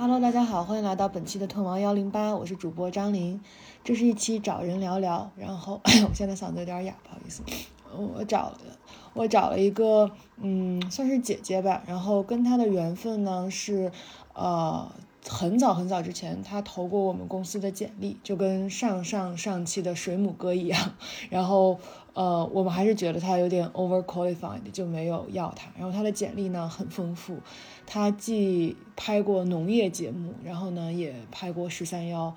Hello，大家好，欢迎来到本期的《吞王幺零八》，我是主播张琳。这是一期找人聊聊，然后 我现在嗓子有点哑，不好意思。我找，我找了一个，嗯，算是姐姐吧。然后跟她的缘分呢是，呃，很早很早之前，她投过我们公司的简历，就跟上上上期的水母哥一样。然后，呃，我们还是觉得他有点 over qualified，就没有要他。然后他的简历呢很丰富。他既拍过农业节目，然后呢也拍过十三幺，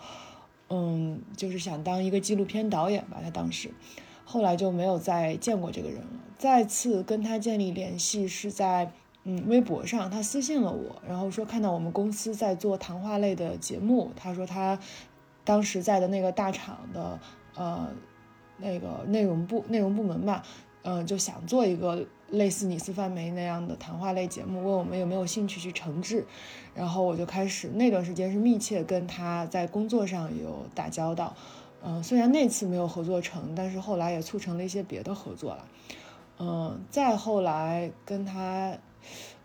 嗯，就是想当一个纪录片导演吧。他当时，后来就没有再见过这个人了。再次跟他建立联系是在嗯微博上，他私信了我，然后说看到我们公司在做谈话类的节目，他说他当时在的那个大厂的呃那个内容部内容部门吧，嗯，就想做一个。类似你司范梅那样的谈话类节目，问我们有没有兴趣去承制，然后我就开始那段时间是密切跟他在工作上有打交道，嗯，虽然那次没有合作成，但是后来也促成了一些别的合作了，嗯，再后来跟他，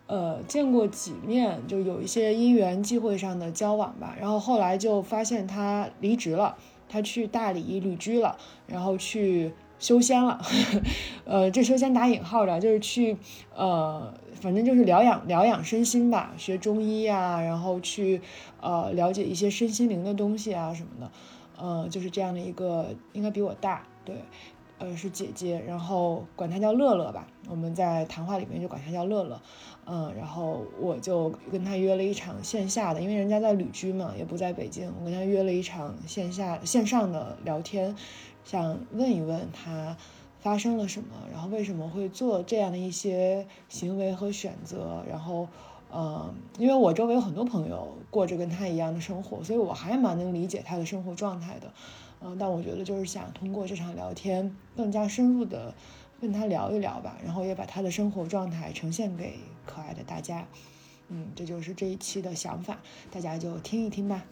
呃，见过几面，就有一些因缘际会上的交往吧，然后后来就发现他离职了，他去大理旅居了，然后去。修仙了，呃，这修仙打引号的，就是去，呃，反正就是疗养疗养身心吧，学中医啊，然后去，呃，了解一些身心灵的东西啊什么的，呃，就是这样的一个，应该比我大，对，呃，是姐姐，然后管她叫乐乐吧，我们在谈话里面就管她叫乐乐，嗯，然后我就跟她约了一场线下的，因为人家在旅居嘛，也不在北京，我跟她约了一场线下线上的聊天。想问一问她发生了什么，然后为什么会做这样的一些行为和选择，然后，呃，因为我周围有很多朋友过着跟他一样的生活，所以我还蛮能理解他的生活状态的，嗯，但我觉得就是想通过这场聊天更加深入的跟他聊一聊吧，然后也把他的生活状态呈现给可爱的大家，嗯，这就是这一期的想法，大家就听一听吧。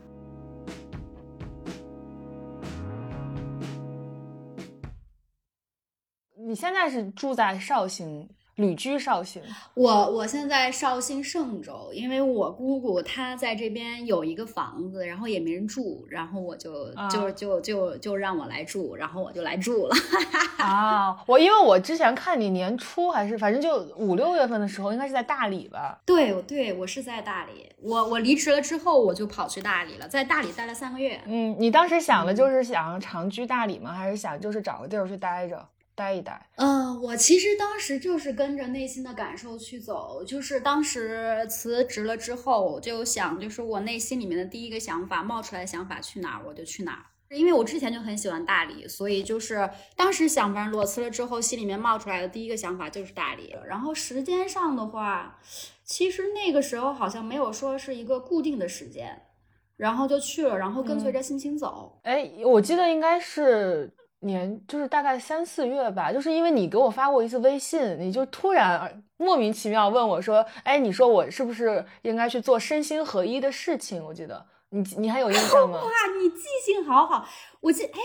你现在是住在绍兴，旅居绍兴。我我现在绍兴嵊州，因为我姑姑她在这边有一个房子，然后也没人住，然后我就就就就就让我来住，然后我就来住了。啊，我因为我之前看你年初还是反正就五六月份的时候，应该是在大理吧？对对，我是在大理。我我离职了之后，我就跑去大理了，在大理待了三个月。嗯，你当时想的就是想长居大理吗？还是想就是找个地儿去待着？待一待，嗯，我其实当时就是跟着内心的感受去走，就是当时辞职了之后，我就想，就是我内心里面的第一个想法冒出来想法去哪儿我就去哪儿，因为我之前就很喜欢大理，所以就是当时想法裸辞了之后，心里面冒出来的第一个想法就是大理。然后时间上的话，其实那个时候好像没有说是一个固定的时间，然后就去了，然后跟随着心情走。哎，我记得应该是。年就是大概三四月吧，就是因为你给我发过一次微信，你就突然莫名其妙问我说：“哎，你说我是不是应该去做身心合一的事情？”我记得你你还有印象吗？哇，你记性好好，我记哎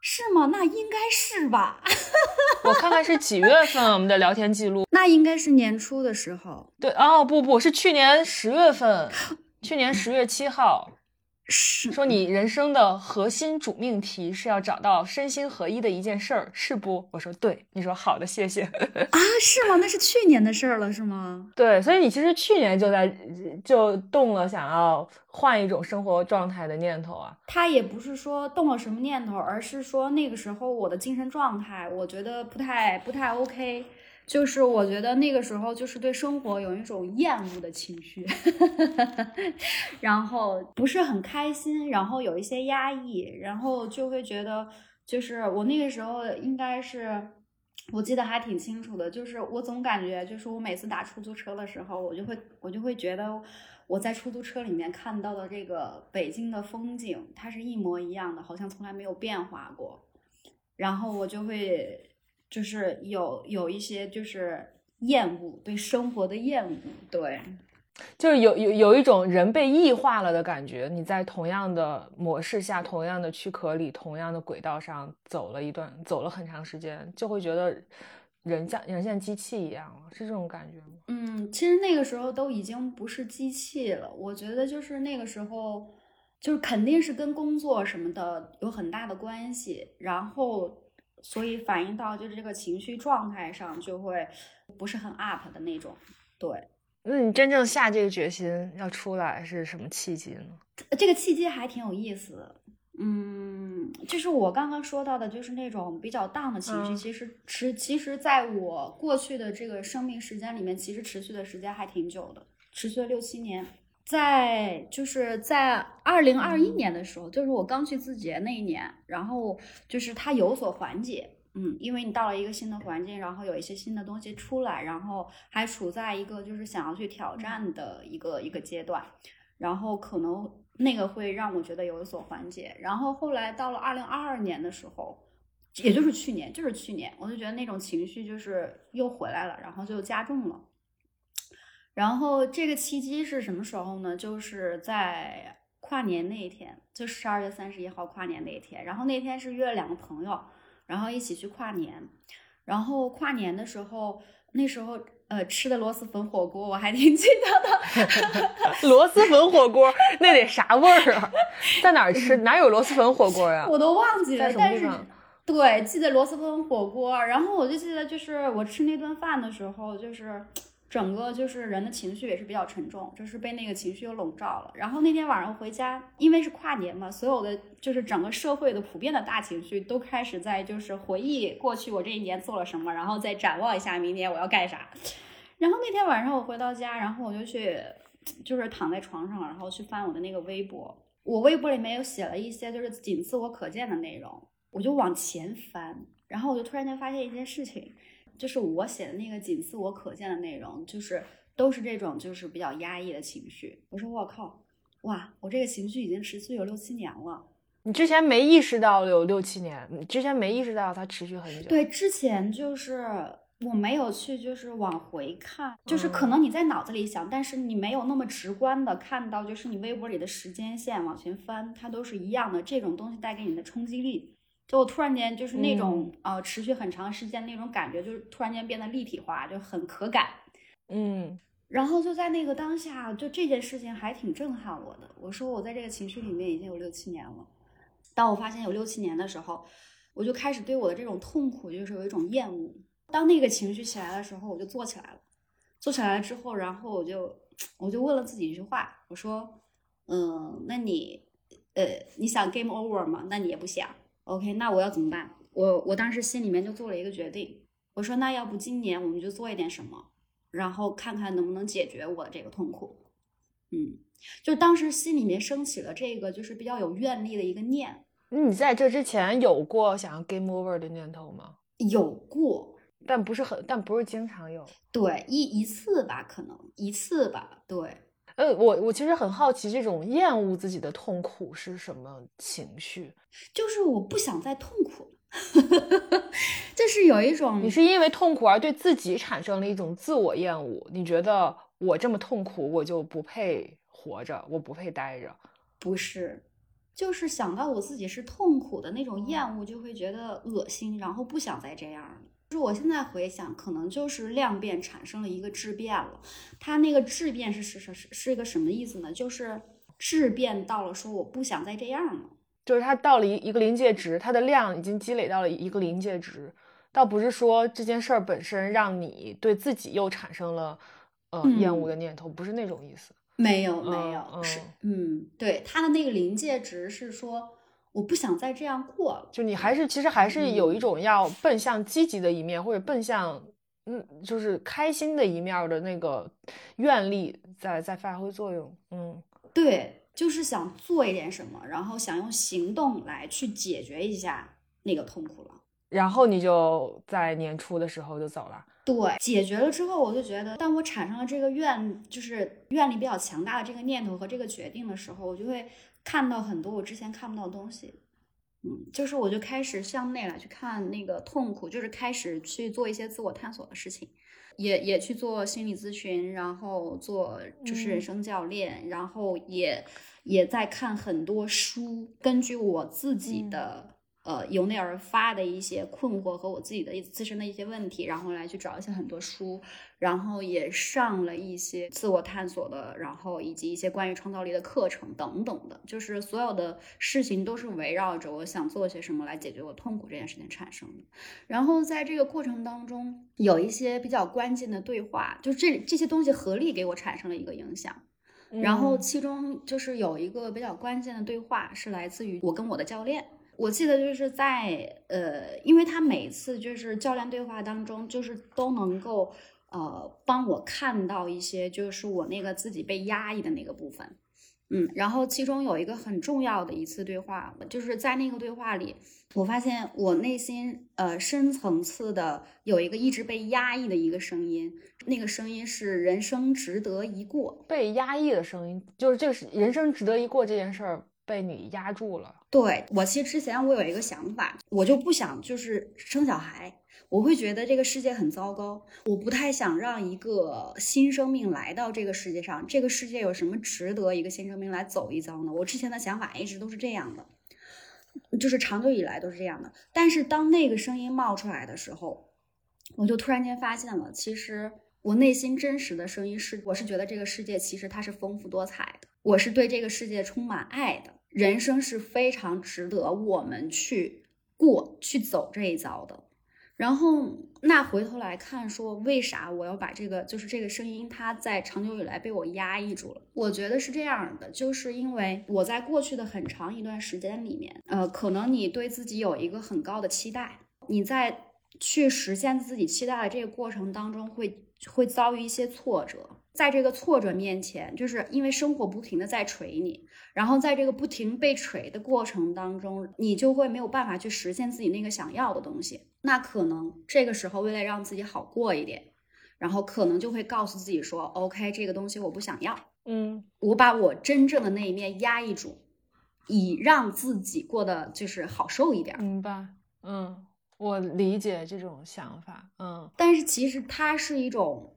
是吗？那应该是吧？我看看是几月份我们的聊天记录？那应该是年初的时候。对哦，不不是去年十月份，去年十月七号。是说你人生的核心主命题是要找到身心合一的一件事儿，是不？我说对，你说好的，谢谢 啊，是吗？那是去年的事儿了，是吗？对，所以你其实去年就在就动了想要换一种生活状态的念头啊。他也不是说动了什么念头，而是说那个时候我的精神状态，我觉得不太不太 OK。就是我觉得那个时候就是对生活有一种厌恶的情绪，然后不是很开心，然后有一些压抑，然后就会觉得，就是我那个时候应该是，我记得还挺清楚的，就是我总感觉，就是我每次打出租车的时候，我就会我就会觉得我在出租车里面看到的这个北京的风景，它是一模一样的，好像从来没有变化过，然后我就会。就是有有一些就是厌恶对生活的厌恶，对，就是有有有一种人被异化了的感觉。你在同样的模式下、同样的躯壳里、同样的轨道上走了一段，走了很长时间，就会觉得人像人像机器一样了，是这种感觉吗？嗯，其实那个时候都已经不是机器了，我觉得就是那个时候，就是肯定是跟工作什么的有很大的关系，然后所以反映到就是这个情绪状态上就会不是很 up 的那种。对，那你真正下这个决心要出来是什么契机呢？这个契机还挺有意思。嗯，就是我刚刚说到的，就是那种比较 down 的情绪，嗯其实持，其实在我过去的这个生命时间里面，其实持续的时间还挺久的，持续了六七年。在就是在二零二一年的时候，就是我刚去字节那一年，然后就是它有所缓解，嗯，因为你到了一个新的环境，然后有一些新的东西出来，然后还处在一个就是想要去挑战的一个一个阶段，然后可能那个会让我觉得有所缓解。然后后来到了二零二二年的时候，也就是去年，就是去年，我就觉得那种情绪就是又回来了，然后就加重了。然后这个契机是什么时候呢？就是在跨年那一天，就十二月三十一号跨年那一天。然后那天是约了两个朋友，然后一起去跨年。然后跨年的时候，那时候呃吃的螺蛳粉火锅我还挺记得的。螺蛳粉火锅那得啥味儿啊？在哪儿吃？哪有螺蛳粉火锅呀？我都忘记了，但是？对，记得螺蛳粉火锅，然后我就记得就是我吃那顿饭的时候，就是整个就是人的情绪也是比较沉重，就是被那个情绪又笼罩了。然后那天晚上回家，因为是跨年嘛，所有的就是整个社会的普遍的大情绪都开始在就是回忆过去我这一年做了什么，然后再展望一下明年我要干啥。然后那天晚上我回到家，然后我就去就是躺在床上，然后去翻我的那个微博，我微博里面有写了一些就是仅自我可见的内容。我就往前翻，然后我就突然间发现一件事情，就是我写的那个仅自我可见的内容，就是都是这种就是比较压抑的情绪。我说我靠，哇，我这个情绪已经持续有六七年了。你之前没意识到有六七年，你之前没意识到它持续很久。，对，之前就是我没有去就是往回看，就是可嗯能你在脑子里想，但是你没有那么直观的看到，就是你微博里的时间线往前翻，它都是一样的。这种东西带给你的冲击力。就我突然间就是那种、呃持续很长时间那种感觉，就是突然间变得立体化，就很可感。嗯，然后就在那个当下，就这件事情还挺震撼我的。我说我在这个情绪里面已经有六七年了。当我发现有六七年的时候，我就开始对我的这种痛苦就是有一种厌恶。当那个情绪起来的时候，我就坐起来了。坐起来了之后，然后我就我就问了自己一句话，我说，嗯，那你呃你想 game over 吗？那你也不想。OK，那我要怎么办？我我当时心里面就做了一个决定，我说那要不今年我们就做一点什么，然后看看能不能解决我的这个痛苦。嗯，就当时心里面升起了这个就是比较有愿力的一个念，那你在这之前有过想要 game over 的念头吗？有过，但不是很，但不是经常有。对一一次吧，可能一次吧，对。呃，我我其实很好奇，这种厌恶自己的痛苦是什么情绪？就是我不想再痛苦了，就是有一种你是因为痛苦而对自己产生了一种自我厌恶，你觉得我这么痛苦，我就不配活着，我不配待着。不是，就是想到我自己是痛苦的那种厌恶，就会觉得恶心，然后不想再这样了。就是我现在回想，可能就是量变产生了一个质变了。它那个质变是是是是是一个什么意思呢？就是质变到了说我不想再这样了。就是它到了一一个临界值，它的量已经积累到了一个临界值，倒不是说这件事儿本身让你对自己又产生了呃嗯厌恶的念头，不是那种意思。没有，没嗯有，是嗯嗯，对，它的那个临界值是说我不想再这样过了。就你还是其实还是有一嗯种要奔向积极的一面，或者奔向嗯就是开心的一面儿的那个愿力在在发挥作用。嗯对，就是想做一点什么，然后想用行动来去解决一下那个痛苦了。然后你就在年初的时候就走了。对，解决了之后，我就觉得，当我产生了这个愿，就是愿力比较强大的这个念头和这个决定的时候，我就会看到很多我之前看不到的东西。嗯，就是我就开始向内来去看那个痛苦，就是开始去做一些自我探索的事情，也也去做心理咨询，然后做就是人嗯。生教练，然后也也在看很多书，根据我自己嗯。的呃由内而发的一些困惑和我自己的自身的一些问题，然后来去找一些很多书，然后也上了一些自我探索的，然后以及一些关于创造力的课程等等的，就是所有的事情都是围绕着我想做些什么来解决我痛苦这件事情产生的。然后在这个过程当中，有一些比较关键的对话，就这这些东西合力给我产生了一个影响。然后其中就是有一个比较关键的对话，是来自于我跟我的教练。我记得就是在呃，因为他每次就是教练对话当中，就是都能够呃帮我看到一些，就是我那个自己被压抑的那个部分。嗯，然后其中有一个很重要的一次对话，就是在那个对话里，我发现我内心呃深层次的有一个一直被压抑的一个声音，那个声音是人生值得一过。被压抑的声音，就是这个是人生值得一过这件事儿被你压住了。对我其实之前我有一个想法，我就不想就是生小孩。我会觉得这个世界很糟糕，我不太想让一个新生命来到这个世界上。这个世界有什么值得一个新生命来走一遭呢？我之前的想法一直都是这样的，就是长久以来都是这样的。但是当那个声音冒出来的时候，我就突然间发现了，其实我内心真实的声音是，我是觉得这个世界其实它是丰富多彩的，我是对这个世界充满爱的，人生是非常值得我们去过去走这一遭的。然后，那回头来看，说为啥我要把这个，就是这个声音，它在长久以来被我压抑住了？我觉得是这样的，就是因为我在过去的很长一段时间里面，呃，可能你对自己有一个很高的期待，你在去实现自己期待的这个过程当中，会会遭遇一些挫折。在这个挫折面前，就是因为生活不停的在锤你，然后在这个不停被锤的过程当中，你就会没有办法去实现自己那个想要的东西。那可能这个时候，为了让自己好过一点，然后可能就会告诉自己说：“OK，这个东西我不想要，嗯，我把我真正的那一面压抑住，以让自己过得就是好受一点。”明白？嗯，我理解这种想法。嗯，但是其实它是一种。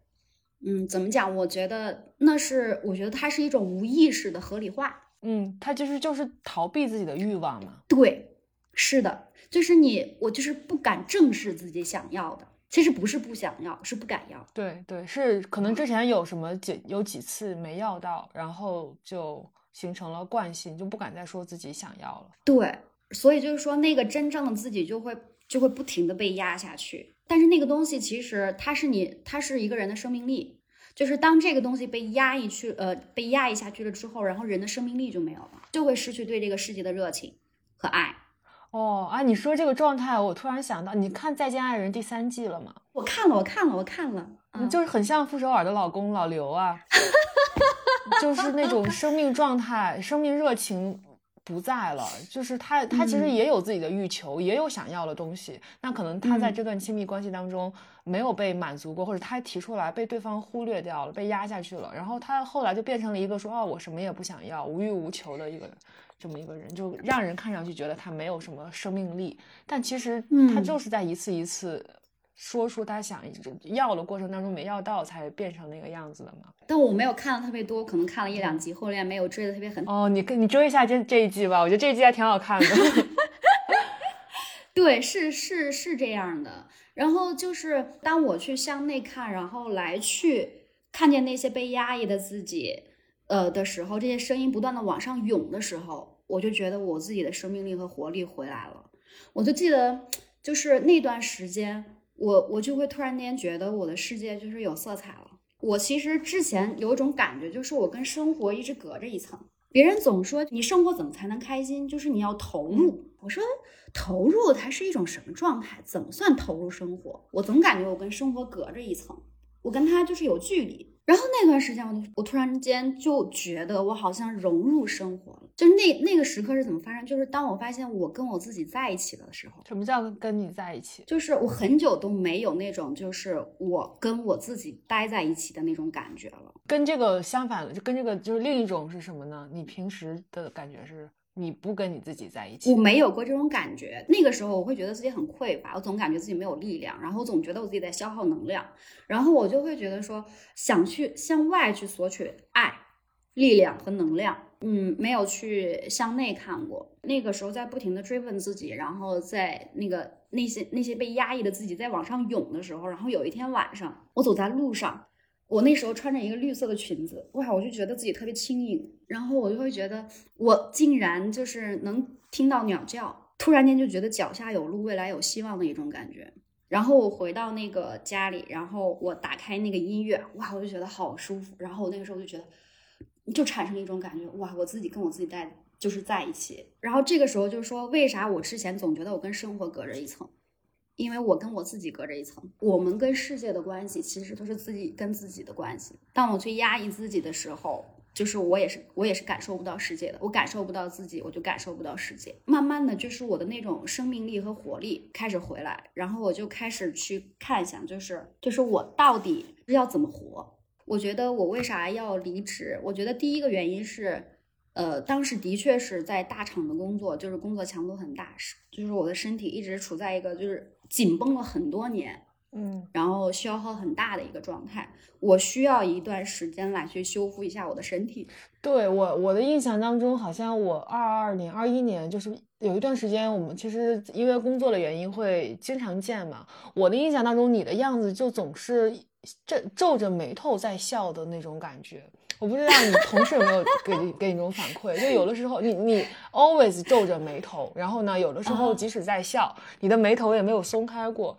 嗯，怎么讲？我觉得那是，我觉得它是一种无意识的合理化。嗯，它就是就是逃避自己的欲望嘛。对，是的，就是你，我就是不敢正视自己想要的。其实不是不想要，是不敢要。对对，是可能之前有什么几有几次没要到，然后就形成了惯性，就不敢再说自己想要了。对，所以就是说，那个真正的自己就会就会不停的被压下去。但是那个东西其实它是你，它是一个人的生命力，就是当这个东西被压抑去，呃，被压抑下去了之后，然后人的生命力就没有了，就会失去对这个世界的热情和爱。哦，啊，你说这个状态，我突然想到，你看《再见爱人》第三季了吗？我看了，我看了，我看了，就是很像傅首尔的老公老刘啊，就是那种生命状态、生命热情。不在了，就是他，他其实也有自己的欲求，也有想要的东西。那可能他在这段亲密关系当中没有被满足过，或者他提出来被对方忽略掉了，被压下去了。然后他后来就变成了一个说：“哦，我什么也不想要，无欲无求的一个这么一个人，就让人看上去觉得他没有什么生命力。但其实他就是在一次一次。”说出他想要的过程当中没要到，才变成那个样子的嘛。但我没有看的特别多，可能看了一两集，后面没有追的特别狠。哦，你跟你追一下这这一季吧，我觉得这一季还挺好看的。对，是是是这样的。然后就是当我去向内看，然后来去看见那些被压抑的自己，呃的时候，这些声音不断的往上涌的时候，我就觉得我自己的生命力和活力回来了。我就记得，就是那段时间。我我就会突然间觉得我的世界就是有色彩了。我其实之前有一种感觉，就是我跟生活一直隔着一层。别人总说你生活怎么才能开心，就是你要投入。我说投入它是一种什么状态？怎么算投入生活？我总感觉我跟生活隔着一层，我跟他就是有距离。然后那段时间，我我突然间就觉得我好像融入生活了。就是那那个时刻是怎么发生？就是当我发现我跟我自己在一起的时候。什么叫跟你在一起？就是我很久都没有那种就是我跟我自己待在一起的那种感觉了。跟这个相反的，就跟这个就是另一种是什么呢？你平时的感觉是？你不跟你自己在一起，我没有过这种感觉。那个时候我会觉得自己很匮乏，我总感觉自己没有力量，然后我总觉得我自己在消耗能量，然后我就会觉得说想去向外去索取爱，力量和能量。嗯，没有去向内看过。那个时候在不停的追问自己，然后在那个那些那些被压抑的自己在往上涌的时候，然后有一天晚上，我走在路上，我那时候穿着一个绿色的裙子，哇，我就觉得自己特别轻盈，然后我就会觉得我竟然就是能听到鸟叫，突然间就觉得脚下有路，未来有希望的一种感觉。然后我回到那个家里，然后我打开那个音乐，哇，我就觉得好舒服。然后我那个时候就觉得。就产生一种感觉，哇，我自己跟我自己在就是在一起。然后这个时候就说，为啥我之前总觉得我跟生活隔着一层？因为我跟我自己隔着一层。我们跟世界的关系其实都是自己跟自己的关系。当我去压抑自己的时候，就是我也是我也是感受不到世界的。我感受不到自己，我就感受不到世界。慢慢的就是我的那种生命力和活力开始回来，然后我就开始去看想，就是就是我到底要怎么活。我觉得我为啥要离职？我觉得第一个原因是，呃，当时的确是在大厂的工作，就是工作强度很大，是就是我的身体一直处在一个就是紧绷了很多年，嗯，然后消耗很大的一个状态，我需要一段时间来去修复一下我的身体。对我我的印象当中，好像我二二年、二一年就是有一段时间，我们其实因为工作的原因会经常见嘛。我的印象当中，你的样子就总是。皱皱着眉头在笑的那种感觉，我不知道你同事有没有 给给你这种反馈？就有的时候你你 always 皱着眉头，然后呢，有的时候即使在笑，你的眉头也没有松开过。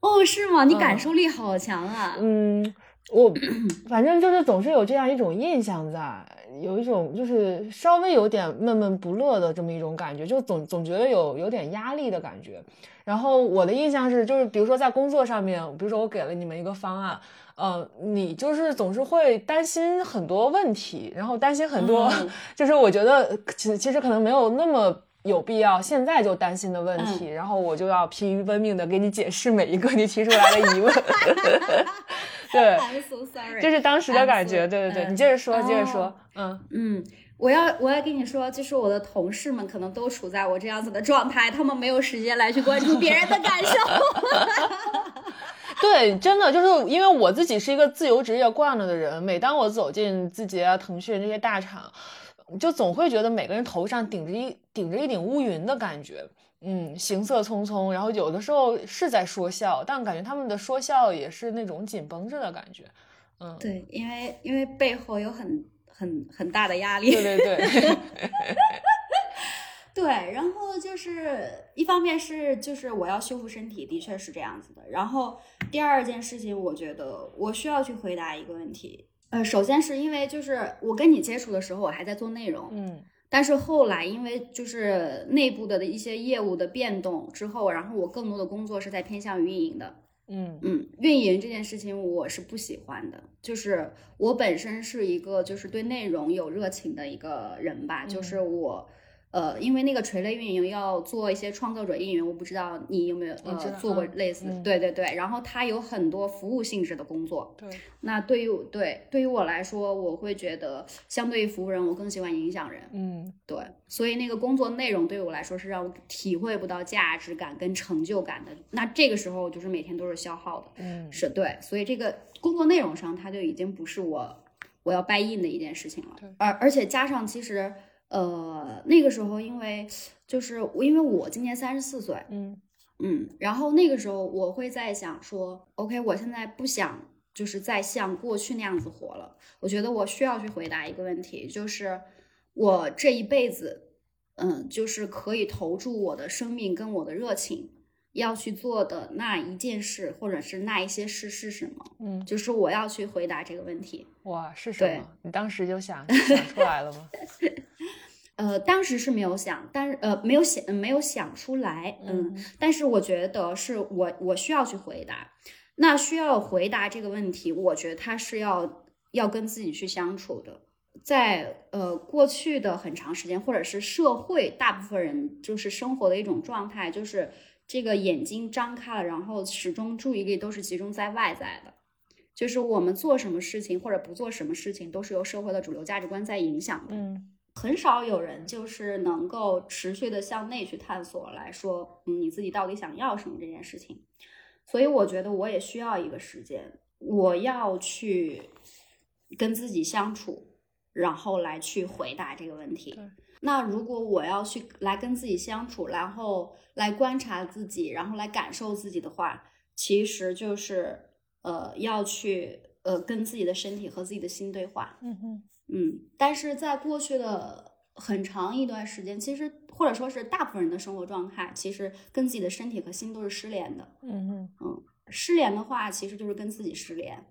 哦，是吗？你感受力好强啊！嗯，我 反正就是总是有这样一种印象在，有一种就是稍微有点闷闷不乐的这么一种感觉，就总总觉得有有点压力的感觉。然后我的印象是，就是比如说在工作上面，比如说我给了你们一个方案，呃，你就是总是会担心很多问题，然后担心很多，就是我觉得其实其实可能没有那么有必要现在就担心的问题，然后我就要疲于奔命的给你解释每一个你提出来的疑问。对，这是当时的感觉。对对对，你接着说，接着说。嗯嗯。我要我要跟你说，就是我的同事们可能都处在我这样子的状态，他们没有时间来去关注别人的感受。对，真的就是因为我自己是一个自由职业惯了的人，每当我走进字节啊、腾讯这些大厂，就总会觉得每个人头上顶着一顶着一顶乌云的感觉，嗯，行色匆匆，然后有的时候是在说笑，但感觉他们的说笑也是那种紧绷着的感觉，嗯，对，因为因为背后有很。很很大的压力，对对对，对，然后就是一方面是就是我要修复身体，的确是这样子的。然后第二件事情，我觉得我需要去回答一个问题。呃，首先是因为就是我跟你接触的时候，我还在做内容，嗯，但是后来因为就是内部的的一些业务的变动之后，然后我更多的工作是在偏向运营的。嗯嗯，运营这件事情我是不喜欢的，就是我本身是一个就是对内容有热情的一个人吧，就是我。呃，因为那个垂类运营要做一些创作者运营，我不知道你有没有呃做过类似，对对对。然后它有很多服务性质的工作。对。那对于对对于我来说，我会觉得相对于服务人，我更喜欢影响人。嗯，对。所以那个工作内容对于我来说是让我体会不到价值感跟成就感的。那这个时候就是每天都是消耗的。嗯，是对。所以这个工作内容上，它就已经不是我我要 buy in 的一件事情了。对。而而且加上其实。呃，那个时候因为就是因为我今年三十四岁，嗯嗯，然后那个时候我会在想说，OK，我现在不想就是再像过去那样子活了。我觉得我需要去回答一个问题，就是我这一辈子，嗯，就是可以投注我的生命跟我的热情要去做的那一件事，或者是那一些事是什么？嗯，就是我要去回答这个问题。哇，是什么？你当时就想想出来了吗？呃，当时是没有想，但是呃，没有想，没有想出来，嗯，但是我觉得是我我需要去回答，那需要回答这个问题，我觉得他是要要跟自己去相处的，在呃过去的很长时间，或者是社会大部分人就是生活的一种状态，就是这个眼睛张开了，然后始终注意力都是集中在外在的，就是我们做什么事情或者不做什么事情，都是由社会的主流价值观在影响的，嗯。很少有人就是能够持续的向内去探索，来说，嗯，你自己到底想要什么这件事情。所以我觉得我也需要一个时间，我要去跟自己相处，然后来去回答这个问题对。那如果我要去来跟自己相处，然后来观察自己，然后来感受自己的话，其实就是呃要去呃跟自己的身体和自己的心对话。嗯哼，嗯，但是在过去的很长一段时间，其实或者说是大部分人的生活状态，其实跟自己的身体和心都是失联的。嗯哼，嗯失联的话，其实就是跟自己失联。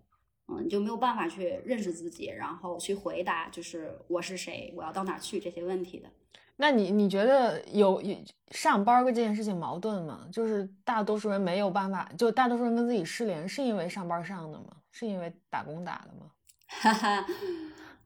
嗯，你就没有办法去认识自己，然后去回答，就是我是谁，我要到哪儿去这些问题的。那你你觉得有有上班跟这件事情矛盾吗？就是大多数人没有办法，就大多数人跟自己失联，是因为上班上的吗？是因为打工打的吗？哈哈，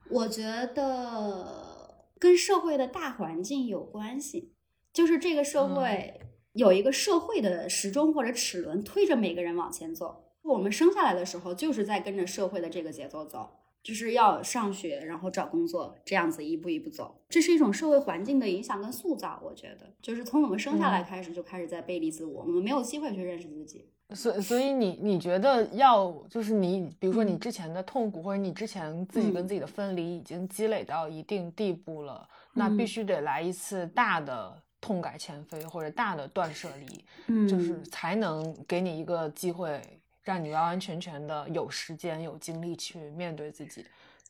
我觉得跟社会的大环境有关系，就是这个社会有一个社会的时钟或者齿轮推着每个人往前走。我们生下来的时候就是在跟着社会的这个节奏走，就是要上学，然后找工作，这样子一步一步走。这是一种社会环境的影响跟塑造，我觉得。就是从我们生下来开始就开始在背离自我，我们没有机会去认识自己。所所以你你觉得要就是你比如说你嗯。之前的痛苦或者你之前自己跟自己的分离已经积累到一定地步了，那必嗯。须得来一次大的痛改前非或者大的断舍离，嗯。就是才能给你一个机会，让你完完全全的有时间有精力去面对自己。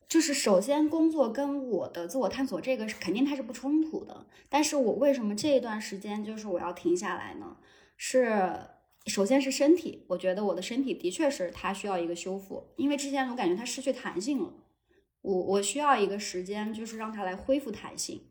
就是首先工作跟我的自我探索这个是肯定它是不冲突的，但是我为什么这一段时间就是我要停下来呢？是首先是身体，我觉得我的身体的确是它需要一个修复，因为之前我感觉它失去弹性了，我我需要一个时间，就是让它来恢复弹性，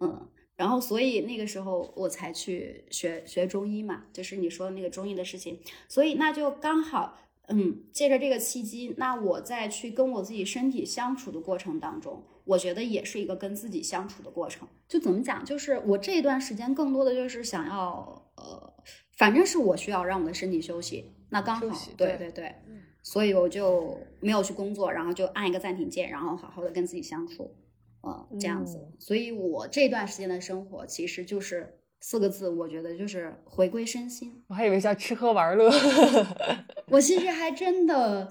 嗯，然后所以那个时候我才去学学中医嘛，就是你说的那个中医的事情，所以那就刚好。嗯，借着这个契机，那我在去跟我自己身体相处的过程当中，我觉得也是一个跟自己相处的过程。就怎么讲，就是我这段时间更多的就是想要，呃，反正是我需要让我的身体休息。那刚好，对对对对，所以我就没有去工作，然后就按一个暂停键，然后好好的跟自己相处，呃，这样子。嗯所以我这段时间的生活其实就是四个字，我觉得就是回归身心。我还以为叫吃喝玩乐。我其实还真的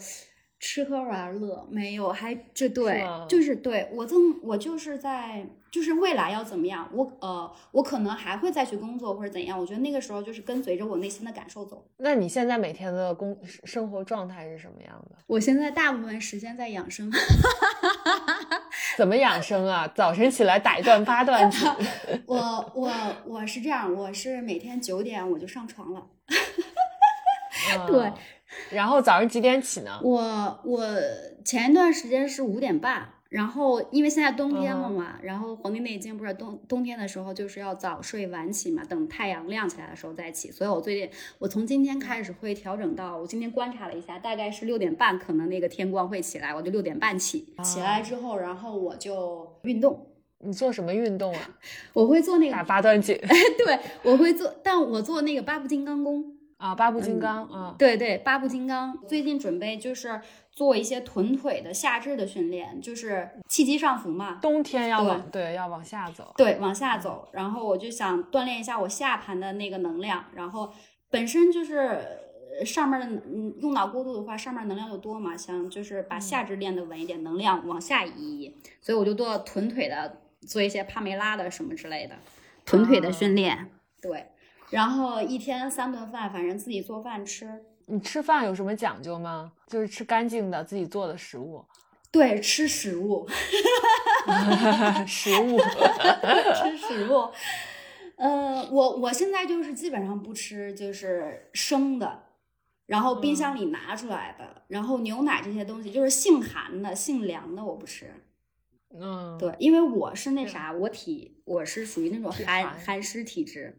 吃喝玩乐没有，还这对吗，就是对我正我就是在就是未来要怎么样，我呃我可能还会再去工作或者怎样，我觉得那个时候就是跟随着我内心的感受走。那你现在每天的工生活状态是什么样的？我现在大部分时间在养生，怎么养生啊？早晨起来打一段八段锦。我我我是这样，我是每天九点我就上床了。对嗯，然后早上几点起呢？我我前一段时间是五点半，然后因为现在冬天了嗯嘛，然后《黄帝内经》不是冬冬天的时候就是要早睡晚起嘛，等太阳亮起来的时候再起，所以我最近我从今天开始会调整到，我今天观察了一下，大概是六点半，可能那个天光会起来，我就六点半起，起来之后，然后我就运动，你做什么运动啊？我会做那个打，八段锦 对我会做，但我做那个八部金刚功。啊，八部金刚啊。对对，八部金刚。最近准备就是做一些臀腿的下肢的训练，就是气机上浮嘛。冬天要往对要往下走。对，往下走，然后我就想锻炼一下我下盘的那个能量，然后本身就是呃上面的嗯用脑过度的话，上面能量就多嘛，想就是把下肢练得稳一点，能量往下移一移，所以我就做臀腿的，做一些帕梅拉的什么之类的臀腿的训练，对，然后一天三顿饭，反正自己做饭吃，你吃饭有什么讲究吗？就是吃干净的自己做的食物。对，吃食物，食物。吃食物。呃，我我现在就是基本上不吃就是生的，然后冰箱里拿出来的，然后牛奶这些东西就是性寒的、性凉的我不吃。嗯，对，因为我是那啥，我体我是属于那种寒寒寒湿体质。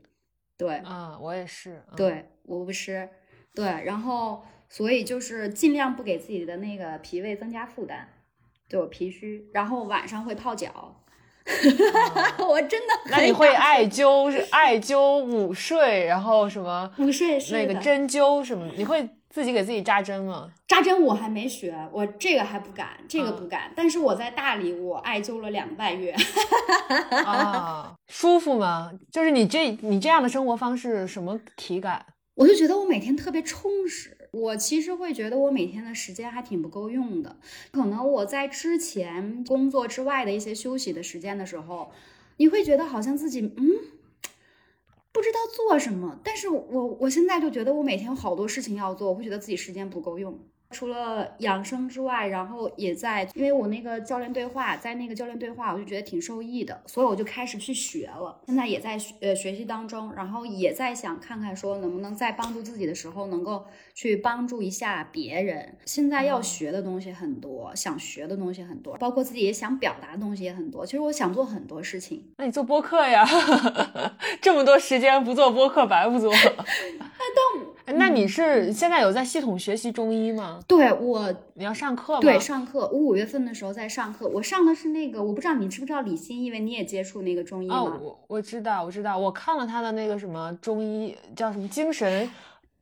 对，嗯，我也是。嗯，对，我不吃。对，然后所以就是尽量不给自己的那个脾胃增加负担，对我脾虚，然后晚上会泡脚。我真的那你会艾灸是艾灸午睡，然后什么午睡是那个针灸什么？你会自己给自己扎针吗？扎针我还没学，我这个还不敢，这个嗯不敢。但是我在大理，我艾灸了两个半月。啊，舒服吗？就是你这你这样的生活方式什么体感？我就觉得我每天特别充实，我其实会觉得我每天的时间还挺不够用的。可能我在之前工作之外的一些休息的时间的时候，你会觉得好像自己嗯不知道做什么。但是我我现在就觉得我每天有好多事情要做，我会觉得自己时间不够用。除了养生之外，然后也在，因为我那个教练对话，在那个教练对话，我就觉得挺受益的，所以我就开始去学了。现在也在学呃学习当中，然后也在想看看说能不能在帮助自己的时候，能够去帮助一下别人。现在要学的东西很多，想学的东西很多，包括自己也想表达的东西也很多。其实我想做很多事情。那你做播客呀？这么多时间不做播客白不做。但那你是现在有在系统学习中医吗？对我，你要上课吗？对，上课。我五月份的时候在上课，我上的是那个，我不知道你知不知道李欣，因为你也接触那个中医吗？哦，我我知道，我知道，我看了他的那个什么中医叫什么精神，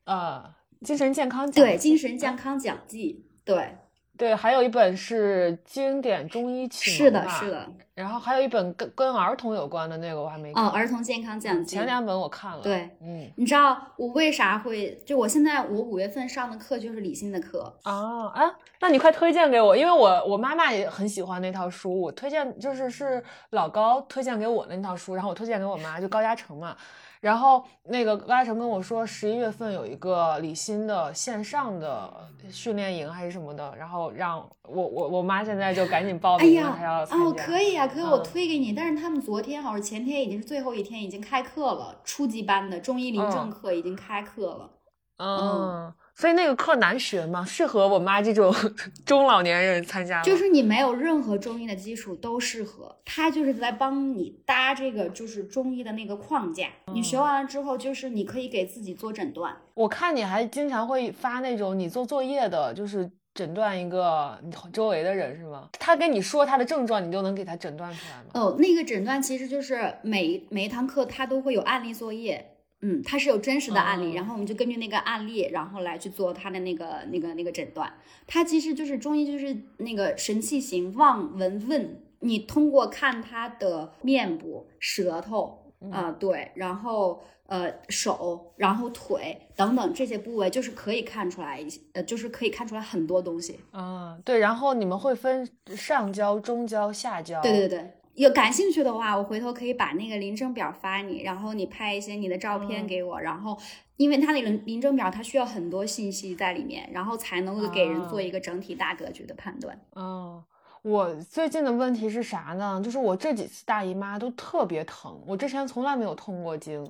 呃，精神健康讲对，精神健康讲记，对。对，还有一本是经典中医启蒙，是的，是的。然后还有一本跟跟儿童有关的那个，我还没看。哦，儿童健康讲前两本我看了。对，嗯，你知道我为啥会？就我现在我五月份上的课就是李欣的课啊啊！那你快推荐给我，因为我我妈妈也很喜欢那套书，我推荐就是是老高推荐给我的那套书，然后我推荐给我妈，就高嘉诚嘛。然后那个高嘉诚跟我说，十一月份有一个李欣的线上的训练营还是什么的，然后让我我我妈现在就赶紧报名了，她要参加。哦，可以啊，可以，我推给你。但是他们昨天好像前天已经是最后一天，已经开课了，初级班的中医临证课已经开课了。嗯。所以那个课难学吗？适合我妈这种 中老年人参加吗？就是你没有任何中医的基础都适合，他就是在帮你搭这个就是中医的那个框架。你学完了之后，就是你可以给自己做诊断。我看你还经常会发那种你做作业的，就是诊断一个你周围的人是吗？他跟你说他的症状，你就能给他诊断出来吗？哦，那个诊断其实就是每每一堂课他都会有案例作业。嗯，它是有真实的案例，然后我们就根据那个案例，然后来去做它的那个那个那个诊断。它其实就是中医，就是那个神气型望闻问，你通过看他的面部、舌头啊，对，然后呃手，然后腿等等这些部位，就是可以看出来一些，呃，就是可以看出来很多东西。嗯，对，然后你们会分上焦、中焦、下焦。对对对。有感兴趣的话，我回头可以把那个临证表发你，然后你拍一些你的照片给我，然后因为它那个临证表它需要很多信息在里面，然后才能够给人做一个整体大格局的判断。嗯，我最近的问题是啥呢？就是我这几次大姨妈都特别疼，我之前从来没有痛过经，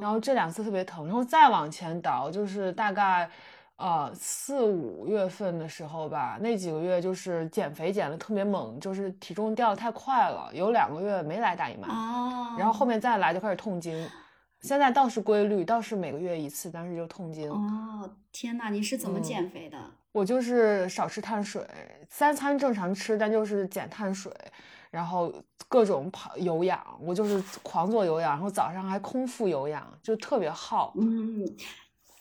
然后这两次特别疼，然后再往前倒，就是大概。呃，四五月份的时候吧，那几个月就是减肥减的特别猛，就是体重掉的太快了，有两个月没来大姨妈，然后后面再来就开始痛经，现在倒是规律，倒是每个月一次，但是就痛经。哦，天呐，你是怎么减肥的？我就是少吃碳水，三餐正常吃，但就是减碳水，然后各种跑有氧，我就是狂做有氧，然后早上还空腹有氧，就特别耗。嗯。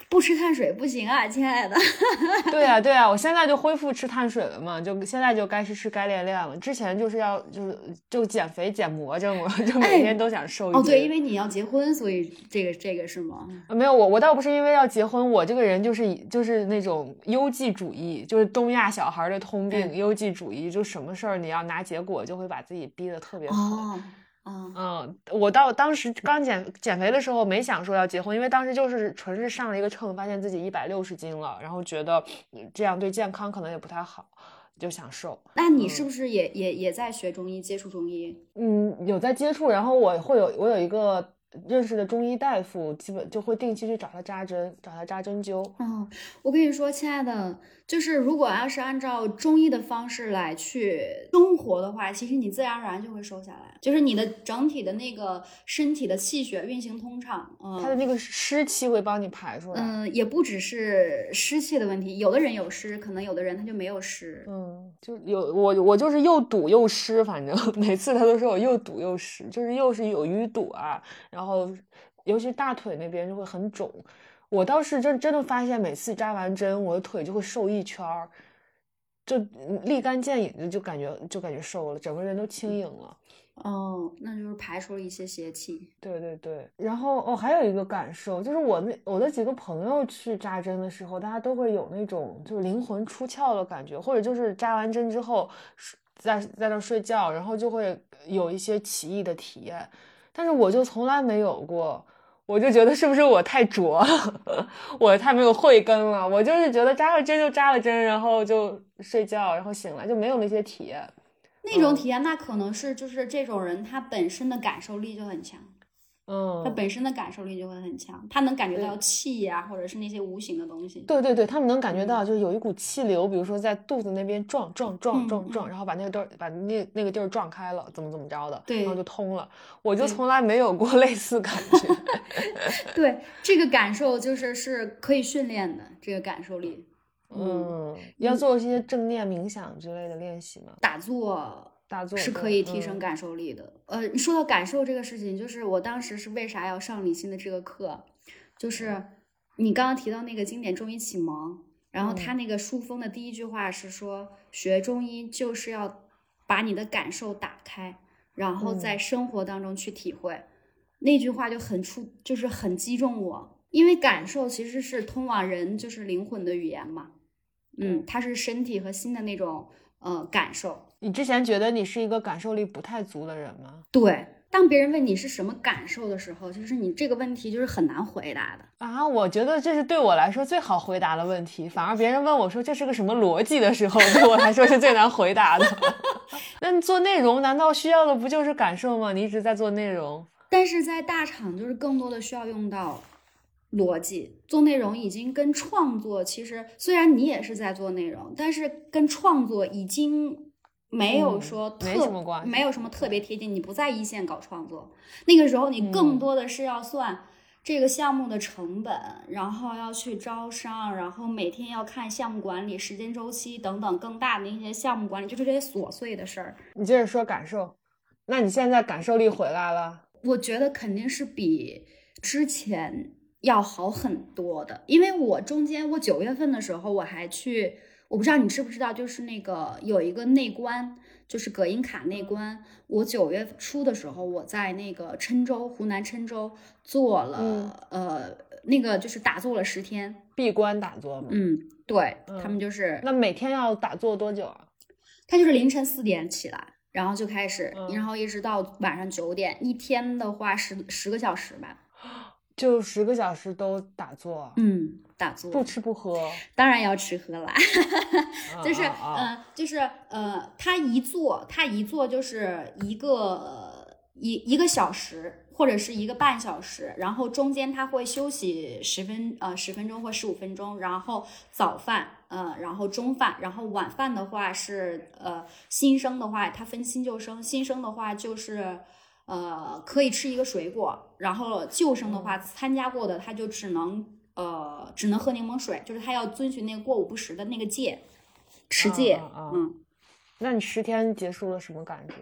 不吃碳水不行啊，亲爱的。对呀，对呀，我现在就恢复吃碳水了嘛，就现在就该吃吃该练练了。之前就是要就是就减肥减魔怔了，就每天都想瘦一哦，对，因为你要结婚，所以这个这个是吗？没有，我我倒不是因为要结婚，我这个人就是就是那种优绩主义，就是东亚小孩的通病，优绩主义，就什么事儿你要拿结果，就会把自己逼得特别狠。嗯，我到当时刚减减肥的时候没想说要结婚，因为当时就是纯是上了一个秤，发现自己一百六十斤了，然后觉得这样对健康可能也不太好，就想瘦。那你是不是也也也在学中医，接触中医？嗯，有在接触，然后我会有我有一个。认识的中医大夫，基本就会定期去找他扎针，找他扎针灸。嗯，我跟你说，亲爱的，就是如果要是按照中医的方式来去生活的话，其实你自然而然就会瘦下来，就是你的整体的那个身体的气血运行通畅。嗯，他的那个湿气会帮你排出来。嗯，也不只是湿气的问题，有的人有湿，可能有的人他就没有湿。嗯，就有我我就是又堵又湿，反正 每次他都说我又堵又湿，就是又是有淤堵啊，然后。尤其大腿那边就会很肿。我倒是真真的发现，每次扎完针，我的腿就会瘦一圈儿。就立竿见影的就感觉就感觉瘦了，整个人都轻盈了。哦，那就是排除了一些邪气。对对对，然后哦，还有一个感受就是我那我的几个朋友去扎针的时候，大家都会有那种就是灵魂出窍的感觉，或者就是扎完针之后在在那睡觉，然后就会有一些奇异的体验。但是我就从来没有过，我就觉得是不是我太拙，我太没有慧根了。我就是觉得扎了针就扎了针，然后就睡觉，然后醒来就没有那些体验。那种体验，那可能是就是这种人他本身的感受力就很强，嗯，他本身的感受力就会很强，他能感觉到气呀，或者是那些无形的东西。对对对，他们能感觉到，就是有一股气流，比如说在肚子那边撞撞撞撞撞，然后把那个地儿把那那个地儿撞开了，怎么怎么着的，对，然后就通了。我就从来没有过 类似感觉。对，这个感受就是是可以训练的，这个感受力。嗯，要做一些正念冥想之类的练习吗？打坐，是可以提升感受力的。呃，说到感受这个事情，就是我当时是为啥要上李欣的这个课，就是你刚刚提到那个经典中医启蒙，然后他那个书封的第一句话是说，学中医就是要把你的感受打开，然后在生活当中去体会。那句话就很触，就是很击中我，因为感受其实是通往人就是灵魂的语言嘛。嗯，它是身体和心的那种呃感受。你之前觉得你是一个感受力不太足的人吗？对，当别人问你是什么感受的时候，就是你这个问题就是很难回答的啊。我觉得这是对我来说最好回答的问题，反而别人问我说这是个什么逻辑的时候，对我来说是最难回答的。那你做内容难道需要的不就是感受吗？你一直在做内容，但是在大厂就是更多的需要用到。逻辑做内容已经跟创作其实虽然你也是在做内容，但是跟创作已经没有说特没有什么特别贴近。你不在一线搞创作，那个时候你更多的是要算这个项目的成本，然后要去招商，然后每天要看项目管理、时间周期等等更大的一些项目管理，就是这些琐碎的事儿。你接着说感受，那你现在感受力回来了？我觉得肯定是比之前。要好很多的，因为我中间我九月份的时候我还去，我不知道你知不知道，就是那个有一个内关，就是葛音卡内关。我九月初的时候我在那个郴州，湖南郴州做了，呃，那个就是打坐了十天，闭关打坐嘛？嗯，对他们就是。那每天要打坐多久啊？他就是凌晨四点起来，然后就开始，然后一直到晚上九点，一天的话十十个小时吧。就十个小时都打坐，嗯，打坐不吃不喝，当然要吃喝啦，就是嗯，就是呃，他一坐，他一坐就是一个一一个小时或者是一个半小时，然后中间他会休息十分呃十分钟或十五分钟，然后早饭，呃，然后中饭，然后晚饭的话是呃新生的话，他分新旧生，新生的话就是。呃，可以吃一个水果，然后救生的话，参加过的他就只能呃，只能喝柠檬水，就是他要遵循那个过午不食的那个戒，持戒。嗯，那你十天结束了什么感觉？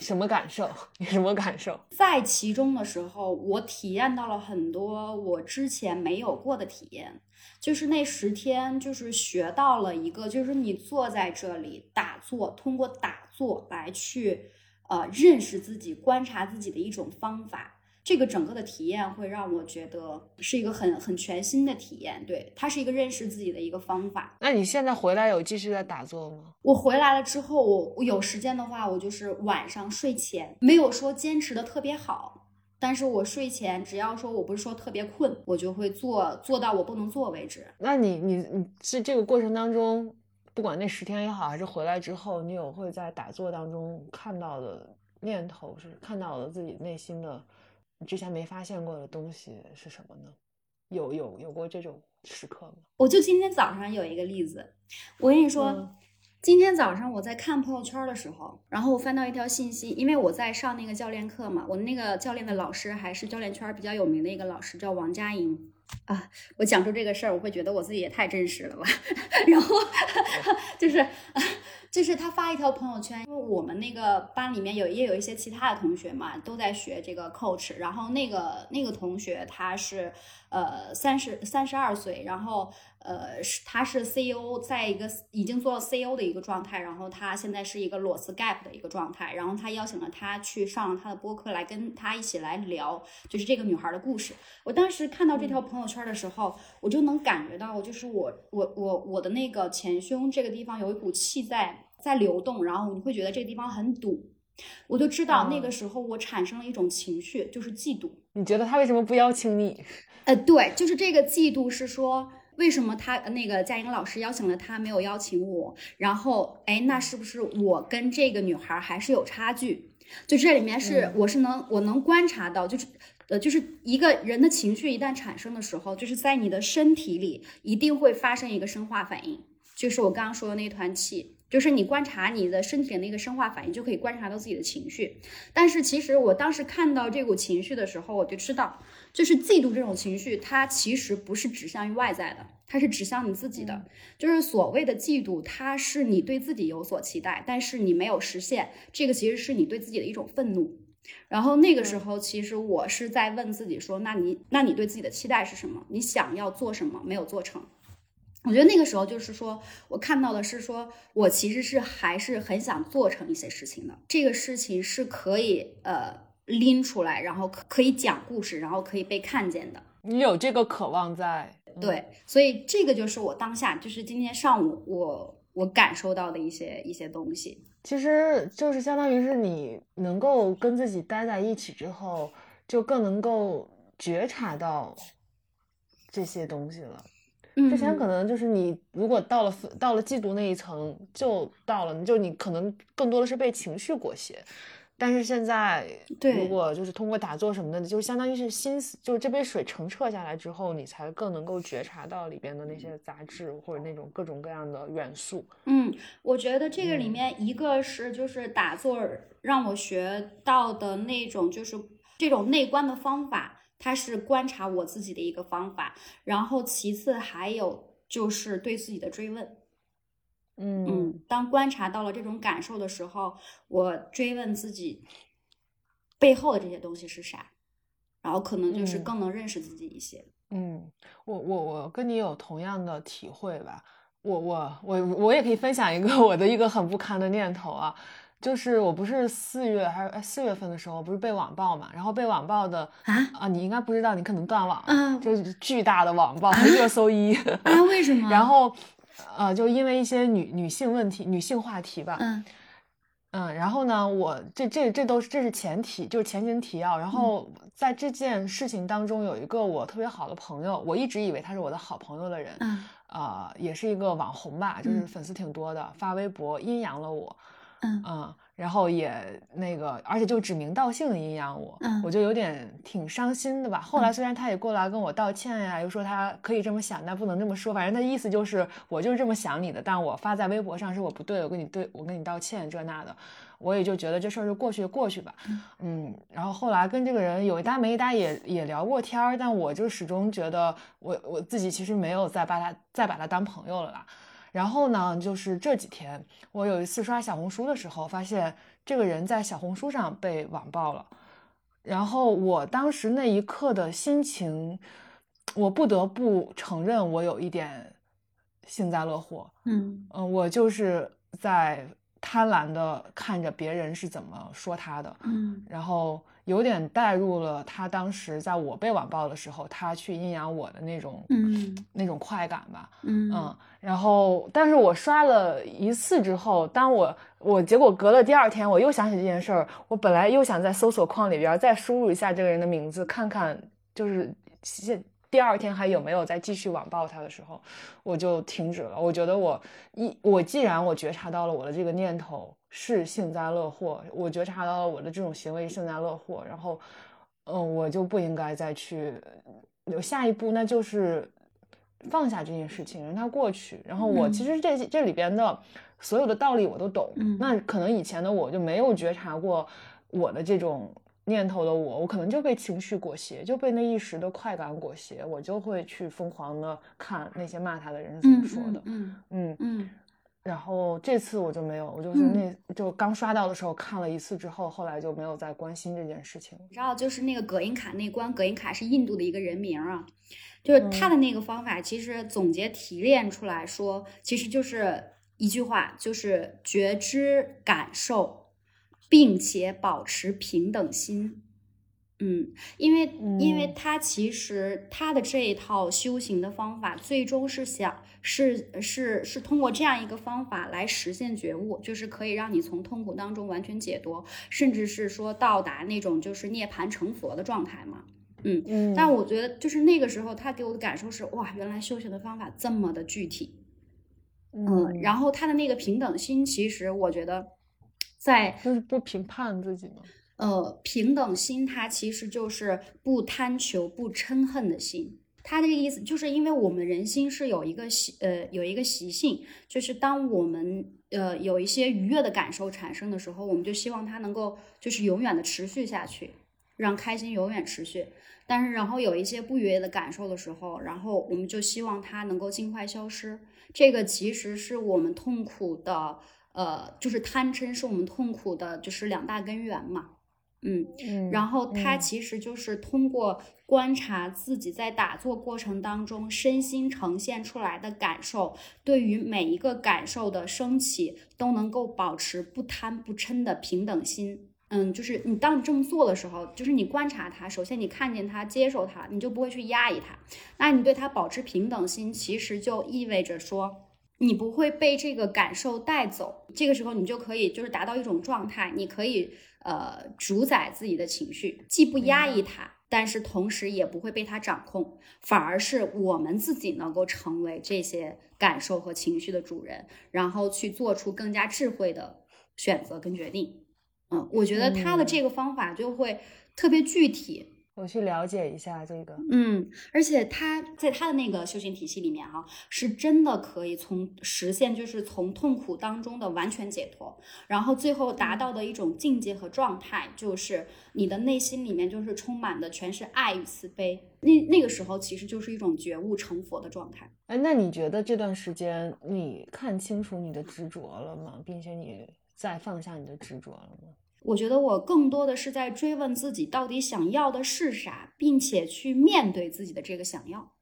什么感受？你什么感受？在其中的时候，我体验到了很多我之前没有过的体验，就是那十天，就是学到了一个，就是你坐在这里打坐，通过打坐来去。呃，认识自己、观察自己的一种方法，这个整个的体验会让我觉得是一个很很全新的体验。对，它是一个认识自己的一个方法。那你现在回来有继续在打坐吗？我回来了之后，我我有时间的话，我就是晚上睡前没有说坚持的特别好，但是我睡前只要说我不是说特别困，我就会做做到我不能做为止。那你你你是这个过程当中？不管那十天也好，还是回来之后，你有会在打坐当中看到的念头，是看到了自己内心的你之前没发现过的东西是什么呢？有有有过这种时刻吗？我就今天早上有一个例子，我跟你说，今天早上我在看朋友圈的时候，然后我翻到一条信息，因为我在上那个教练课嘛，我那个教练的老师还是教练圈比较有名的一个老师，叫王佳莹。啊，我讲出这个事儿，我会觉得我自己也太真实了吧。然后 就是，就是他发一条朋友圈，因为我们那个班里面有也有一些其他的同学嘛，都在学这个 coach。然后那个那个同学他是呃三十三十二岁，然后呃是他是 CEO，在一个已经做了 CEO 的一个状态，然后他现在是一个裸辞 gap 的一个状态，然后他邀请了他去上了他的播客来跟他一起来聊，就是这个女孩的故事。我当时看到这条朋友圈的时候，我就能感觉到，就是我我我我的那个前胸这个地方有一股气在在流动，然后你会觉得这个地方很堵。我就知道那个时候我产生了一种情绪，就是嫉妒。你觉得他为什么不邀请你？呃，对，就是这个嫉妒是说，为什么他那个佳颖老师邀请了他，没有邀请我？然后，哎，那是不是我跟这个女孩还是有差距？就这里面是我是能我能观察到，就是呃，就是一个人的情绪一旦产生的时候，就是在你的身体里一定会发生一个生化反应，就是我刚刚说的那团气。就是你观察你的身体的那个生化反应，就可以观察到自己的情绪。但是其实我当时看到这股情绪的时候，我就知道，就是嫉妒这种情绪，它其实不是指向于外在的，它是指向你自己的。就是所谓的嫉妒，它是你对自己有所期待，但是你没有实现，这个其实是你对自己的一种愤怒。然后那个时候，其实我是在问自己说，那你那你对自己的期待是什么？你想要做什么没有做成？我觉得那个时候就是说，我看到的是说，我其实是还是很想做成一些事情的。这个事情是可以呃拎出来，然后可可以讲故事，然后可以被看见的。你有这个渴望在，对，所以这个就是我当下就是今天上午我我感受到的一些一些东西。其实就是相当于是你能够跟自己待在一起之后，就更能够觉察到这些东西了。之前可能就是你，如果到了到了嫉妒那一层，就到了，就你可能更多的是被情绪裹挟。但是现在，如果就是通过打坐什么的，就相当于是心思，就是这杯水澄澈下来之后，你才更能够觉察到里边的那些杂质或者那种各种各样的元素。嗯，我觉得这个里面一个是就是打坐让我学到的那种就是这种内观的方法。它是观察我自己的一个方法，然后其次还有就是对自己的追问，嗯嗯，当观察到了这种感受的时候，我追问自己背后的这些东西是啥，然后可能就是更能认识自己一些。嗯，我我我跟你有同样的体会吧，我我我我也可以分享一个 我的一个很不堪的念头啊。就是我不是四月还是哎四月份的时候不是被网暴嘛，然后被网暴的啊啊你应该不知道，你可能断网了，就是巨大的网暴热搜一啊为什么？然后呃就因为一些女女性问题女性话题吧，嗯嗯，然后呢我这这这都是这是前提，就是前情提要。然后在这件事情当中有一个我特别好的朋友，我一直以为他是我的好朋友的人，嗯啊也是一个网红吧，就是粉丝挺多的，发微博阴阳了我。嗯然后也那个，而且就指名道姓的阴阳我，嗯，我就有点挺伤心的吧。后来虽然他也过来跟我道歉呀，又说他可以这么想，但不能这么说，反正他意思就是我就是这么想你的，但我发在微博上是我不对，我跟你对我跟你道歉这那的，我也就觉得这事儿就过去就过去吧，嗯。然后后来跟这个人有一搭没一搭也也聊过天儿，但我就始终觉得我我自己其实没有再把他再把他当朋友了啦。然后呢，就是这几天，我有一次刷小红书的时候，发现这个人在小红书上被网暴了。然后我当时那一刻的心情，我不得不承认，我有一点幸灾乐祸。嗯嗯，我就是在贪婪的看着别人是怎么说他的，嗯，然后。有点带入了他当时在我被网暴的时候，他去阴阳我的那种，嗯，那种快感吧，嗯。嗯，然后，但是我刷了一次之后，当我我结果隔了第二天，我又想起这件事儿，我本来又想在搜索框里边再输入一下这个人的名字，看看就是现第二天还有没有再继续网暴他的时候，我就停止了。我觉得我一我既然我觉察到了我的这个念头。是幸灾乐祸，我觉察到了我的这种行为幸灾乐祸，然后，嗯，我就不应该再去有下一步，那就是放下这件事情，让它过去。然后我其实这这里边的所有的道理我都懂，那可能以前的我就没有觉察过我的这种念头的我，我可能就被情绪裹挟，就被那一时的快感裹挟，我就会去疯狂的看那些骂他的人是怎么说的，嗯嗯嗯。然后这次我就没有，我就是那就刚刷到的时候看了一次之后，后来就没有再关心这件事情。你知道，就是那个葛印卡那关，葛印卡是印度的一个人名啊，就是他的那个方法，其实总结提炼出来说，其实就是一句话，就是觉知感受，并且保持平等心。嗯，因为因为他其实他的这一套修行的方法，最终是想是是是通过这样一个方法来实现觉悟，就是可以让你从痛苦当中完全解脱，甚至是说到达那种就是涅槃成佛的状态嘛。嗯嗯。但我觉得就是那个时候他给我的感受是，哇，原来修行的方法这么的具体。嗯。然后他的那个平等心，其实我觉得在就是不评判自己吗？呃，平等心它其实就是不贪求、不嗔恨的心。它这个意思就是因为我们人心是有一个习，呃，有一个习性，就是当我们呃有一些愉悦的感受产生的时候，我们就希望它能够就是永远的持续下去，让开心永远持续。但是然后有一些不愉悦的感受的时候，然后我们就希望它能够尽快消失。这个其实是我们痛苦的，呃，就是贪嗔是我们痛苦的，就是两大根源嘛。嗯，然后他其实就是通过观察自己在打坐过程当中身心呈现出来的感受，对于每一个感受的升起都能够保持不贪不嗔的平等心。嗯，就是你当你这么做的时候，就是你观察它，首先你看见它，接受它，你就不会去压抑它。那你对它保持平等心，其实就意味着说。你不会被这个感受带走，这个时候你就可以就是达到一种状态，你可以呃主宰自己的情绪，既不压抑它，但是同时也不会被它掌控，反而是我们自己能够成为这些感受和情绪的主人，然后去做出更加智慧的选择跟决定。嗯，我觉得他的这个方法就会特别具体。我去了解一下这个，嗯，而且他在他的那个修行体系里面，哈，是真的可以从实现，就是从痛苦当中的完全解脱，然后最后达到的一种境界和状态，就是你的内心里面就是充满的全是爱与慈悲，那那个时候其实就是一种觉悟成佛的状态。哎，那你觉得这段时间你看清楚你的执着了吗？并且你再放下你的执着了吗？我觉得我更多的是在追问自己到底想要的是啥，并且去面对自己的这个想要。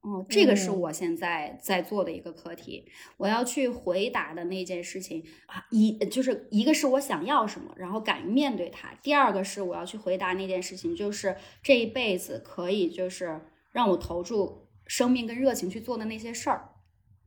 哦，这个是我现在在做的一个课题。我要去回答的那件事情啊，一就是一个是我想要什么，然后敢于面对它；第二个是我要去回答那件事情，就是这一辈子可以就是让我投注生命跟热情去做的那些事儿。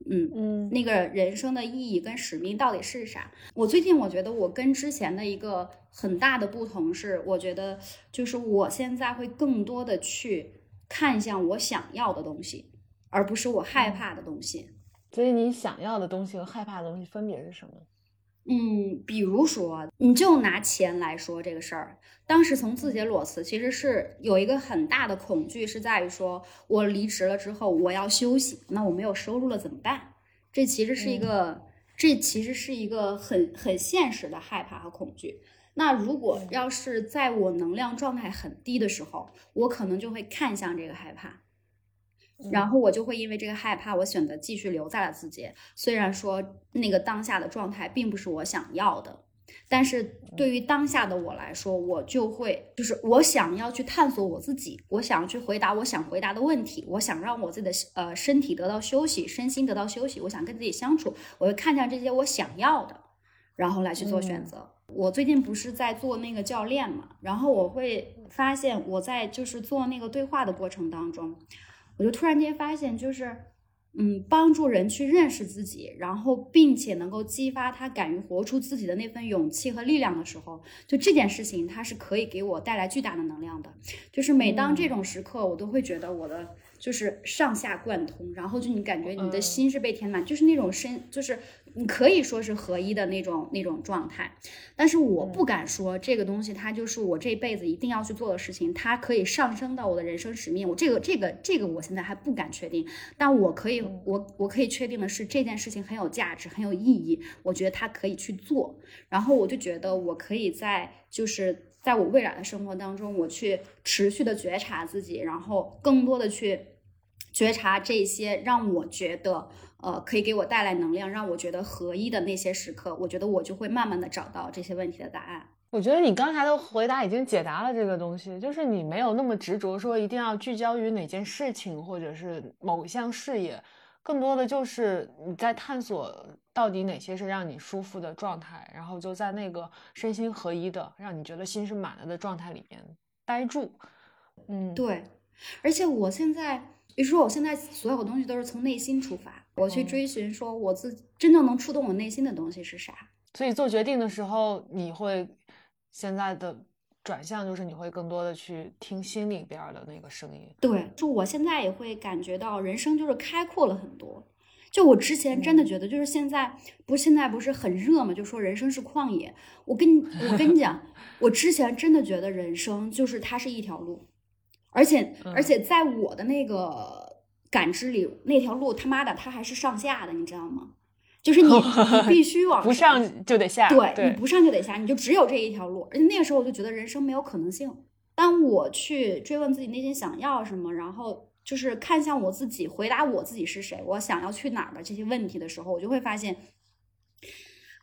嗯嗯，那个人生的意义跟使命到底是啥？我最近我觉得我跟之前的一个很大的不同是，我觉得就是我现在会更多的去看向我想要的东西，而不是我害怕的东西。所以你想要的东西和害怕的东西分别是什么？嗯，比如说，你就拿钱来说这个事儿，当时从字节裸辞，其实是有一个很大的恐惧，是在于说我离职了之后我要休息，那我没有收入了怎么办？这其实是一个，这其实是一个很很现实的害怕和恐惧。那如果要是在我能量状态很低的时候，我可能就会看向这个害怕。然后我就会因为这个害怕，我选择继续留在了自己。虽然说那个当下的状态并不是我想要的，但是对于当下的我来说，我就会就是我想要去探索我自己，我想要去回答我想回答的问题，我想让我自己的呃身体得到休息，身心得到休息，我想跟自己相处，我会看向这些我想要的，然后来去做选择。我最近不是在做那个教练嘛，然后我会发现我在就是做那个对话的过程当中。我就突然间发现，就是，嗯，帮助人去认识自己，然后并且能够激发他敢于活出自己的那份勇气和力量的时候，就这件事情，它是可以给我带来巨大的能量的。就是每当这种时刻，我都会觉得我的。就是上下贯通，然后就你感觉你的心是被填满，就是那种身，就是你可以说是合一的那种那种状态。但是我不敢说这个东西它就是我这辈子一定要去做的事情，它可以上升到我的人生使命。我这个这个这个我现在还不敢确定，但我可以我我可以确定的是这件事情很有价值，很有意义。我觉得它可以去做，然后我就觉得我可以在就是。在我未来的生活当中，我去持续的觉察自己，然后更多的去觉察这些让我觉得呃，可以给我带来能量，让我觉得合一的那些时刻，我觉得我就会慢慢的找到这些问题的答案。我觉得你刚才的回答已经解答了这个东西，就是你没有那么执着说一定要聚焦于哪件事情或者是某项事业，更多的就是你在探索到底哪些是让你舒服的状态，然后就在那个身心合一的，让你觉得心是满了的状态里面待住。嗯，对，而且我现在，比如说我现在所有东西都是从内心出发，我去追寻说我自真正能触动我内心的东西是啥。所以做决定的时候，你会现在的转向就是你会更多的去听心里边的那个声音。对，就我现在也会感觉到人生就是开阔了很多。就我之前真的觉得，就是现在不现在不是很热嘛，就说人生是旷野。我跟你我跟你讲，我之前真的觉得人生就是它是一条路。而且而且，在我的那个感知里，那条路他妈的，它还是上下的，你知道吗？就是你 你必须往不上就得下，对，你不上就得下，你就只有这一条路。而且那个时候我就觉得人生没有可能性。当我去追问自己内心想要什么，然后就是看向我自己，回答我自己是谁，我想要去哪儿的这些问题的时候，我就会发现。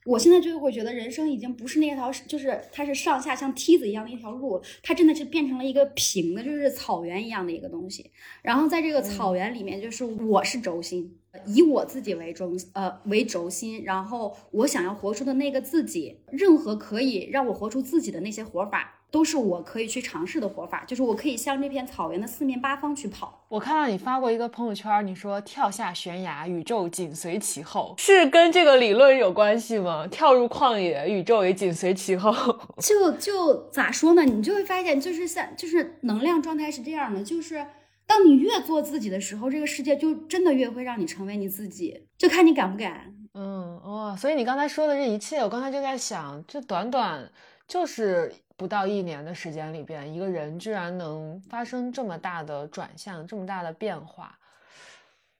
我现在就会觉得人生已经不是那条，就是它是上下像梯子一样的一条路，它真的是变成了一个平的，就是草原一样的一个东西。然后在这个草原里面，就是我是轴心，以我自己为中呃为轴心，然后我想要活出的那个自己，任何可以让我活出自己的那些活法。都是我可以去尝试的活法，就是我可以向这片草原的四面八方去跑。我看到你发过一个朋友圈，你说跳下悬崖，宇宙紧随其后，是跟这个理论有关系吗？跳入旷野，宇宙也紧随其后。就就咋说呢？你就会发现，就是像就是能量状态是这样的，就是当你越做自己的时候，这个世界就真的越会让你成为你自己，就看你敢不敢。嗯哦，所以你刚才说的这一切，我刚才就在想，这短短就是。不到一年的时间里边，一个人居然能发生这么大的转向，这么大的变化，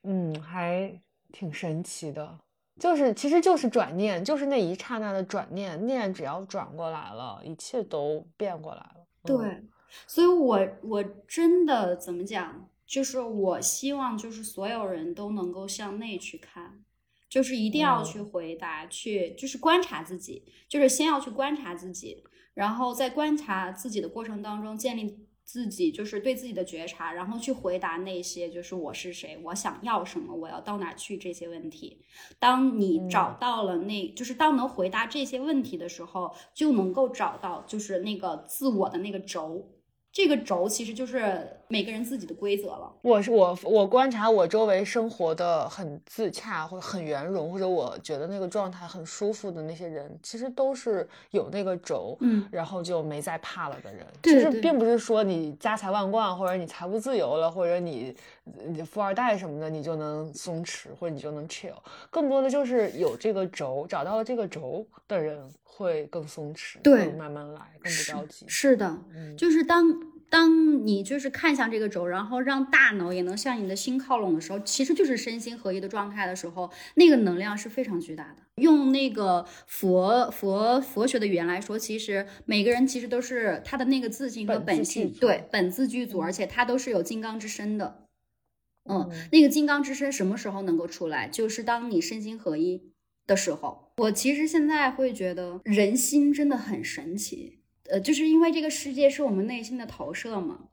嗯，还挺神奇的。就是，其实就是转念，就是那一刹那的转念，念只要转过来了，一切都变过来了。对，所以我我真的怎么讲，就是我希望，就是所有人都能够向内去看，就是一定要去回答，去就是观察自己，就是先要去观察自己。然后在观察自己的过程当中，建立自己就是对自己的觉察，然后去回答那些就是我是谁，我想要什么，我要到哪去这些问题。当你找到了那，就是当能回答这些问题的时候，就能够找到就是那个自我的那个轴。这个轴其实就是每个人自己的规则了。我是我，我观察我周围生活的很自洽或者很圆融，或者我觉得那个状态很舒服的那些人，其实都是有那个轴，嗯，然后就没再怕了的人。其实并不是说你家财万贯，或者你财务自由了，或者你你富二代什么的，你就能松弛，或者你就能 chill。更多的就是有这个轴，找到了这个轴的人会更松弛，对，慢慢来，更不着急。是的，就是当。当你就是看向这个轴，然后让大脑也能向你的心靠拢的时候，其实就是身心合一的状态的时候，那个能量是非常巨大的。用那个佛佛佛学的语言来说，其实每个人其实都是他的那个自信和本性，对本自具足，而且他都是有金刚之身的。嗯，那个金刚之身什么时候能够出来？就是当你身心合一的时候。我其实现在会觉得人心真的很神奇。呃，就是因为这个世界是我们内心的投射嘛，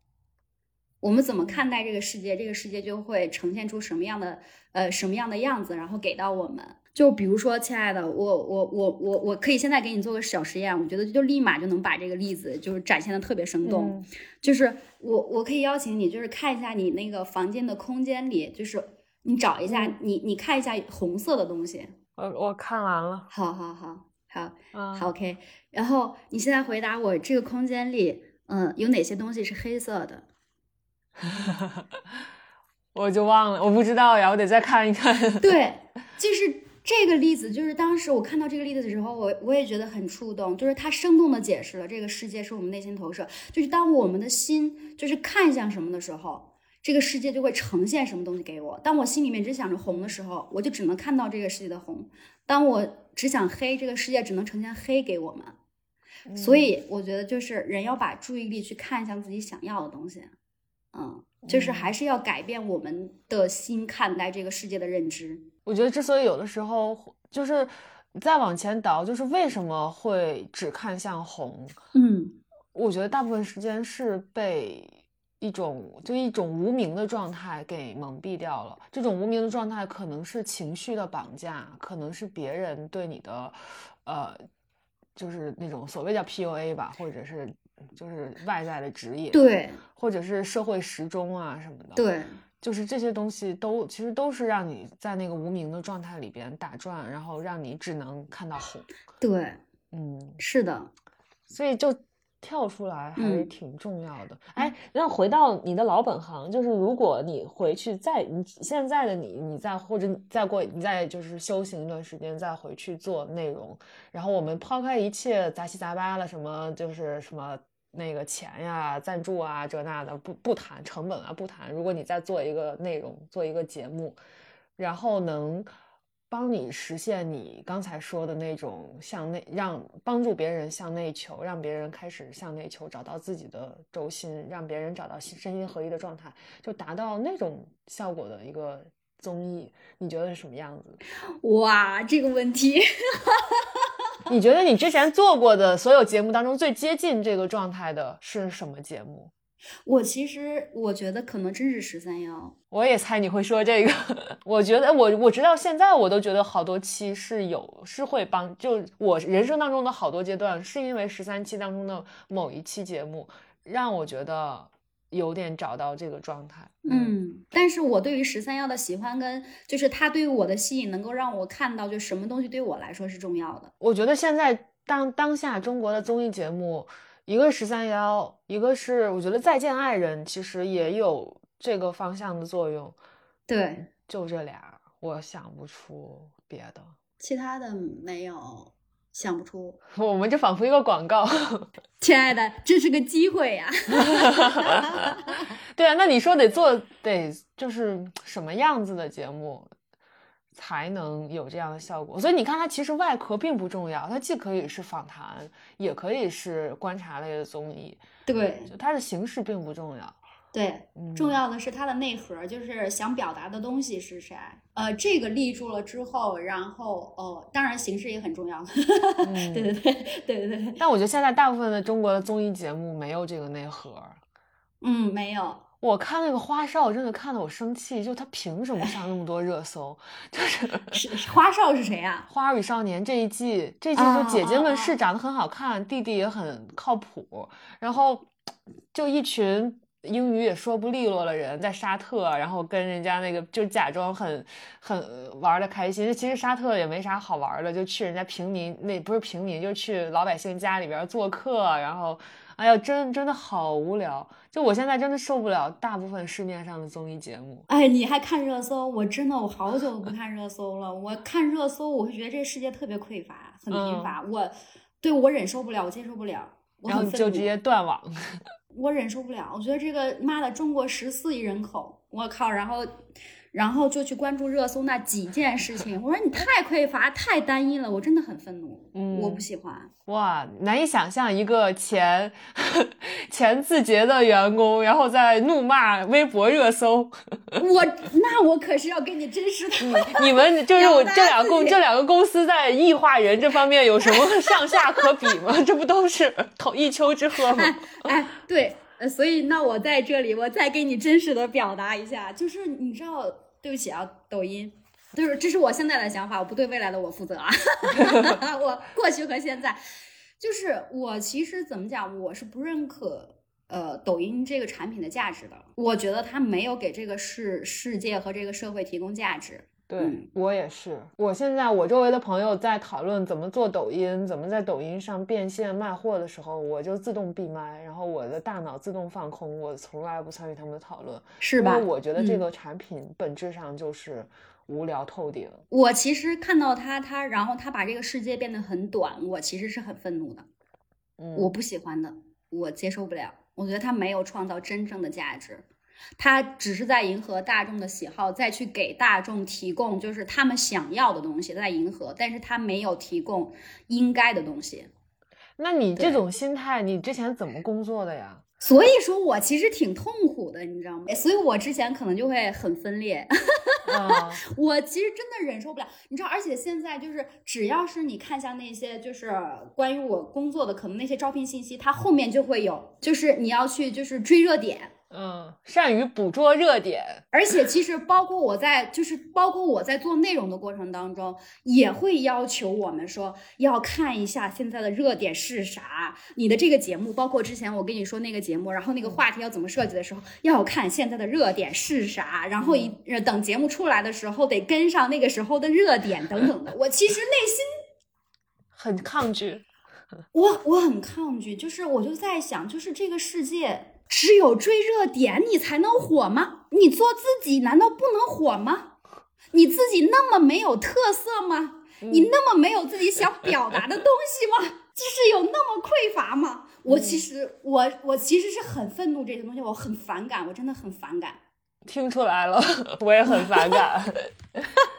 我们怎么看待这个世界，这个世界就会呈现出什么样的呃什么样的样子，然后给到我们。就比如说，亲爱的，我我我我我可以现在给你做个小实验，我觉得就立马就能把这个例子就是展现的特别生动。就是我我可以邀请你，就是看一下你那个房间的空间里，就是你找一下你你看一下红色的东西。我我看完了。好好好。好，好，OK。然后你现在回答我，这个空间里，嗯，有哪些东西是黑色的？我就忘了，我不知道呀，我得再看一看。对，就是这个例子，就是当时我看到这个例子的时候，我我也觉得很触动，就是它生动的解释了这个世界是我们内心投射，就是当我们的心就是看向什么的时候，这个世界就会呈现什么东西给我。当我心里面只想着红的时候，我就只能看到这个世界的红。当我只想黑，这个世界只能呈现黑给我们，所以我觉得就是人要把注意力去看向自己想要的东西，嗯，就是还是要改变我们的心看待这个世界的认知。我觉得之所以有的时候就是再往前倒，就是为什么会只看向红？嗯，我觉得大部分时间是被一种就一种无名的状态给蒙蔽掉了。这种无名的状态可能是情绪的绑架，可能是别人对你的，呃，就是那种所谓叫 PUA 吧，或者是就是外在的职业，对，或者是社会时钟啊什么的，对，就是这些东西都其实都是让你在那个无名的状态里边打转，然后让你只能看到红，对，嗯，是的，所以就跳出来还是挺重要的。哎，那回到你的老本行，就是如果你回去再你现在的你，你再或者你再过你再就是修行一段时间，再回去做内容，然后我们抛开一切杂七杂八的什么就是什么。那个钱呀、赞助啊，这那的不不谈成本啊，不谈。如果你再做一个内容，做一个节目，然后能帮你实现你刚才说的那种向内，让帮助别人向内求，让别人开始向内求，找到自己的轴心，让别人找到心身心合一的状态，就达到那种效果的一个综艺，你觉得是什么样子？哇，这个问题，你觉得你之前做过的所有节目当中最接近这个状态的是什么节目？我其实我觉得可能真是十三幺。我也猜你会说这个。我觉得我我直到现在我都觉得好多期是有是会帮，就我人生当中的好多阶段，是因为十三期当中的某一期节目让我觉得有点找到这个状态。嗯，但是我对于十三幺的喜欢跟就是他对于我的吸引，能够让我看到就什么东西对我来说是重要的。我觉得现在当当下中国的综艺节目，一个十三幺，一个是我觉得再见爱人，其实也有这个方向的作用。对，就这俩，我想不出别的。其他的没有，想不出。我们这仿佛一个广告。亲爱的，这是个机会呀、对啊，那你说得做得就是什么样子的节目才能有这样的效果？所以你看，它其实外壳并不重要，它既可以是访谈，也可以是观察类的综艺，对就它的形式并不重要。对，嗯重要的是它的内核，就是想表达的东西是谁。呃，这个立住了之后，然后哦，当然形式也很重要。嗯 对对对对对对，但我觉得现在大部分的中国的综艺节目没有这个内核。嗯，没有。我看那个花少，真的看得我生气，就他凭什么上那么多热搜？就是花少是谁啊？《花儿与少年》这一季，这一季啊就姐姐们是长得很好看，弟弟也很靠谱，然后就一群英语也说不利落的人在沙特，然后跟人家那个就假装很很玩的开心，其实沙特也没啥好玩的，就去人家平民那不是平民，就去老百姓家里边做客，然后哎呀，真真的好无聊。就我现在真的受不了大部分市面上的综艺节目。哎，你还看热搜？我真的我好久不看热搜了。我看热搜，我会觉得这个世界特别匮乏，很贫嗯乏。我对我忍受不了，我接受不了，我然后就直接断网，我忍受不了。我觉得这个妈的，中国十四亿人口，我靠！然后，然后就去关注热搜那几件事情。我说你太匮乏，太单一了，我真的很愤怒。嗯我不喜欢。哇，难以想象一个前 前字节的员工，然后在怒骂微博热搜。我那我可是要跟你真实的。你们就是我这两个公这两个公司在异化人这方面有什么上下可比吗？这不都是同一丘之貉吗？哎，对，呃，所以那我在这里，我再给你真实的表达一下，就是你知道，对不起啊，抖音，就是这是我现在的想法，我不对未来的我负责啊，我过去和现在，就是我其实怎么讲，我是不认可。呃，抖音这个产品的价值的，我觉得它没有给这个世世界和这个社会提供价值。对、嗯我也是，我现在我周围的朋友在讨论怎么做抖音，怎么在抖音上变现卖货的时候，我就自动闭麦，然后我的大脑自动放空，我从来不参与他们的讨论，是吧因为我觉得这嗯个产品本质上就是无聊透顶。我其实看到他，他然后他把这个世界变得很短，我其实是很愤怒的。嗯，我不喜欢的，我接受不了。我觉得他没有创造真正的价值，他只是在迎合大众的喜好，再去给大众提供就是他们想要的东西，在迎合，但是他没有提供应该的东西。那你这种心态，你之前怎么工作的呀？所以说我其实挺痛苦的，你知道吗？所以我之前可能就会很分裂。啊，我其实真的忍受不了，你知道，而且现在就是，只要是你看向那些就是关于我工作的，可能那些招聘信息，它后面就会有，就是你要去就是追热点。嗯，善于捕捉热点，而且其实包括我在，就是包括我在做内容的过程当中，也会要求我们说要看一下现在的热点是啥。你的这个节目，包括之前我跟你说那个节目，然后那个话题要怎么设计的时候，要看现在的热点是啥，然后一等节目出来的时候，得跟上那个时候的热点等等的。我其实内心 很抗拒，我我很抗拒，就是我就在想，就是这个世界。只有追热点，你才能火吗？你做自己难道不能火吗？你自己那么没有特色吗？你那么没有自己想表达的东西吗？就是有那么匮乏吗？我其实，我我其实是很愤怒这些东西，我很反感，我真的很反感。听出来了，我也很反感。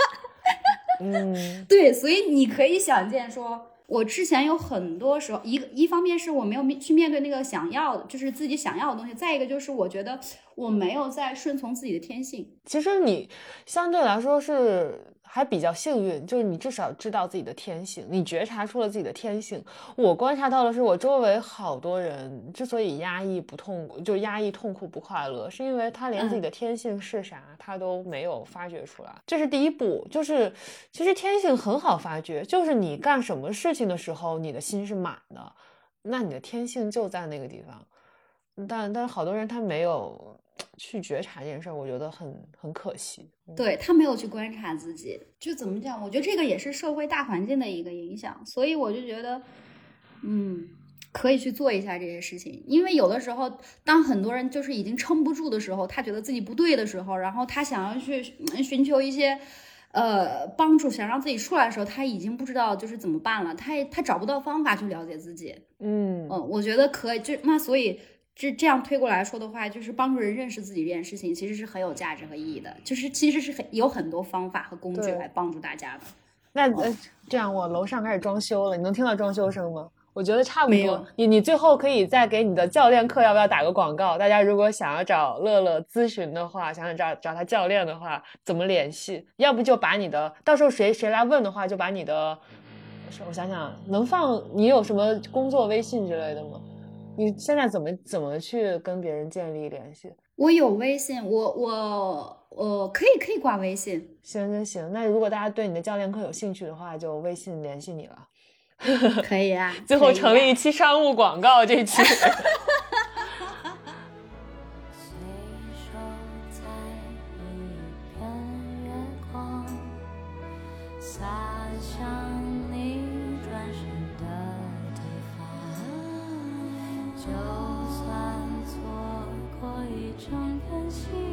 嗯，对，所以你可以想见说。我之前有很多时候，一个一方面是我没有面去面对那个想要的，就是自己想要的东西；再一个就是我觉得我没有在顺从自己的天性。其实你相对来说是。还比较幸运，就是你至少知道自己的天性，你觉察出了自己的天性。我观察到的是，我周围好多人之所以压抑不痛苦，就压抑痛苦不快乐，是因为他连自己的天性是啥，他都没有发掘出来。这是第一步，就是其实天性很好发掘，就是你干什么事情的时候，你的心是满的，那你的天性就在那个地方。但但是好多人他没有。去觉察这件事儿，我觉得很很可惜。对他没有去观察自己，就怎么讲？我觉得这个也是社会大环境的一个影响。所以我就觉得，嗯，可以去做一下这些事情。因为有的时候，当很多人就是已经撑不住的时候，他觉得自己不对的时候，然后他想要去寻求一些呃帮助，想让自己出来的时候，他已经不知道就是怎么办了。他他找不到方法去了解自己。嗯嗯，我觉得可以。就那所以。这这样推过来说的话，就是帮助人认识自己这件事情，其实是很有价值和意义的。就是其实是很有很多方法和工具来帮助大家的。那呃，这样我楼上开始装修了，你能听到装修声吗？我觉得差不多。你你最后可以再给你的教练课要不要打个广告？大家如果想要找乐乐咨询的话，想找找他教练的话，怎么联系？要不就把你的，到时候谁谁来问的话，就把你的，我想想，能放你有什么工作微信之类的吗？你现在怎么怎么去跟别人建立联系？我有微信，我我我可以可以挂微信。行行行，那如果大家对你的教练课有兴趣的话，就微信联系你了。可以啊，最后成立一期商务广告，这期。就算错过一场远行。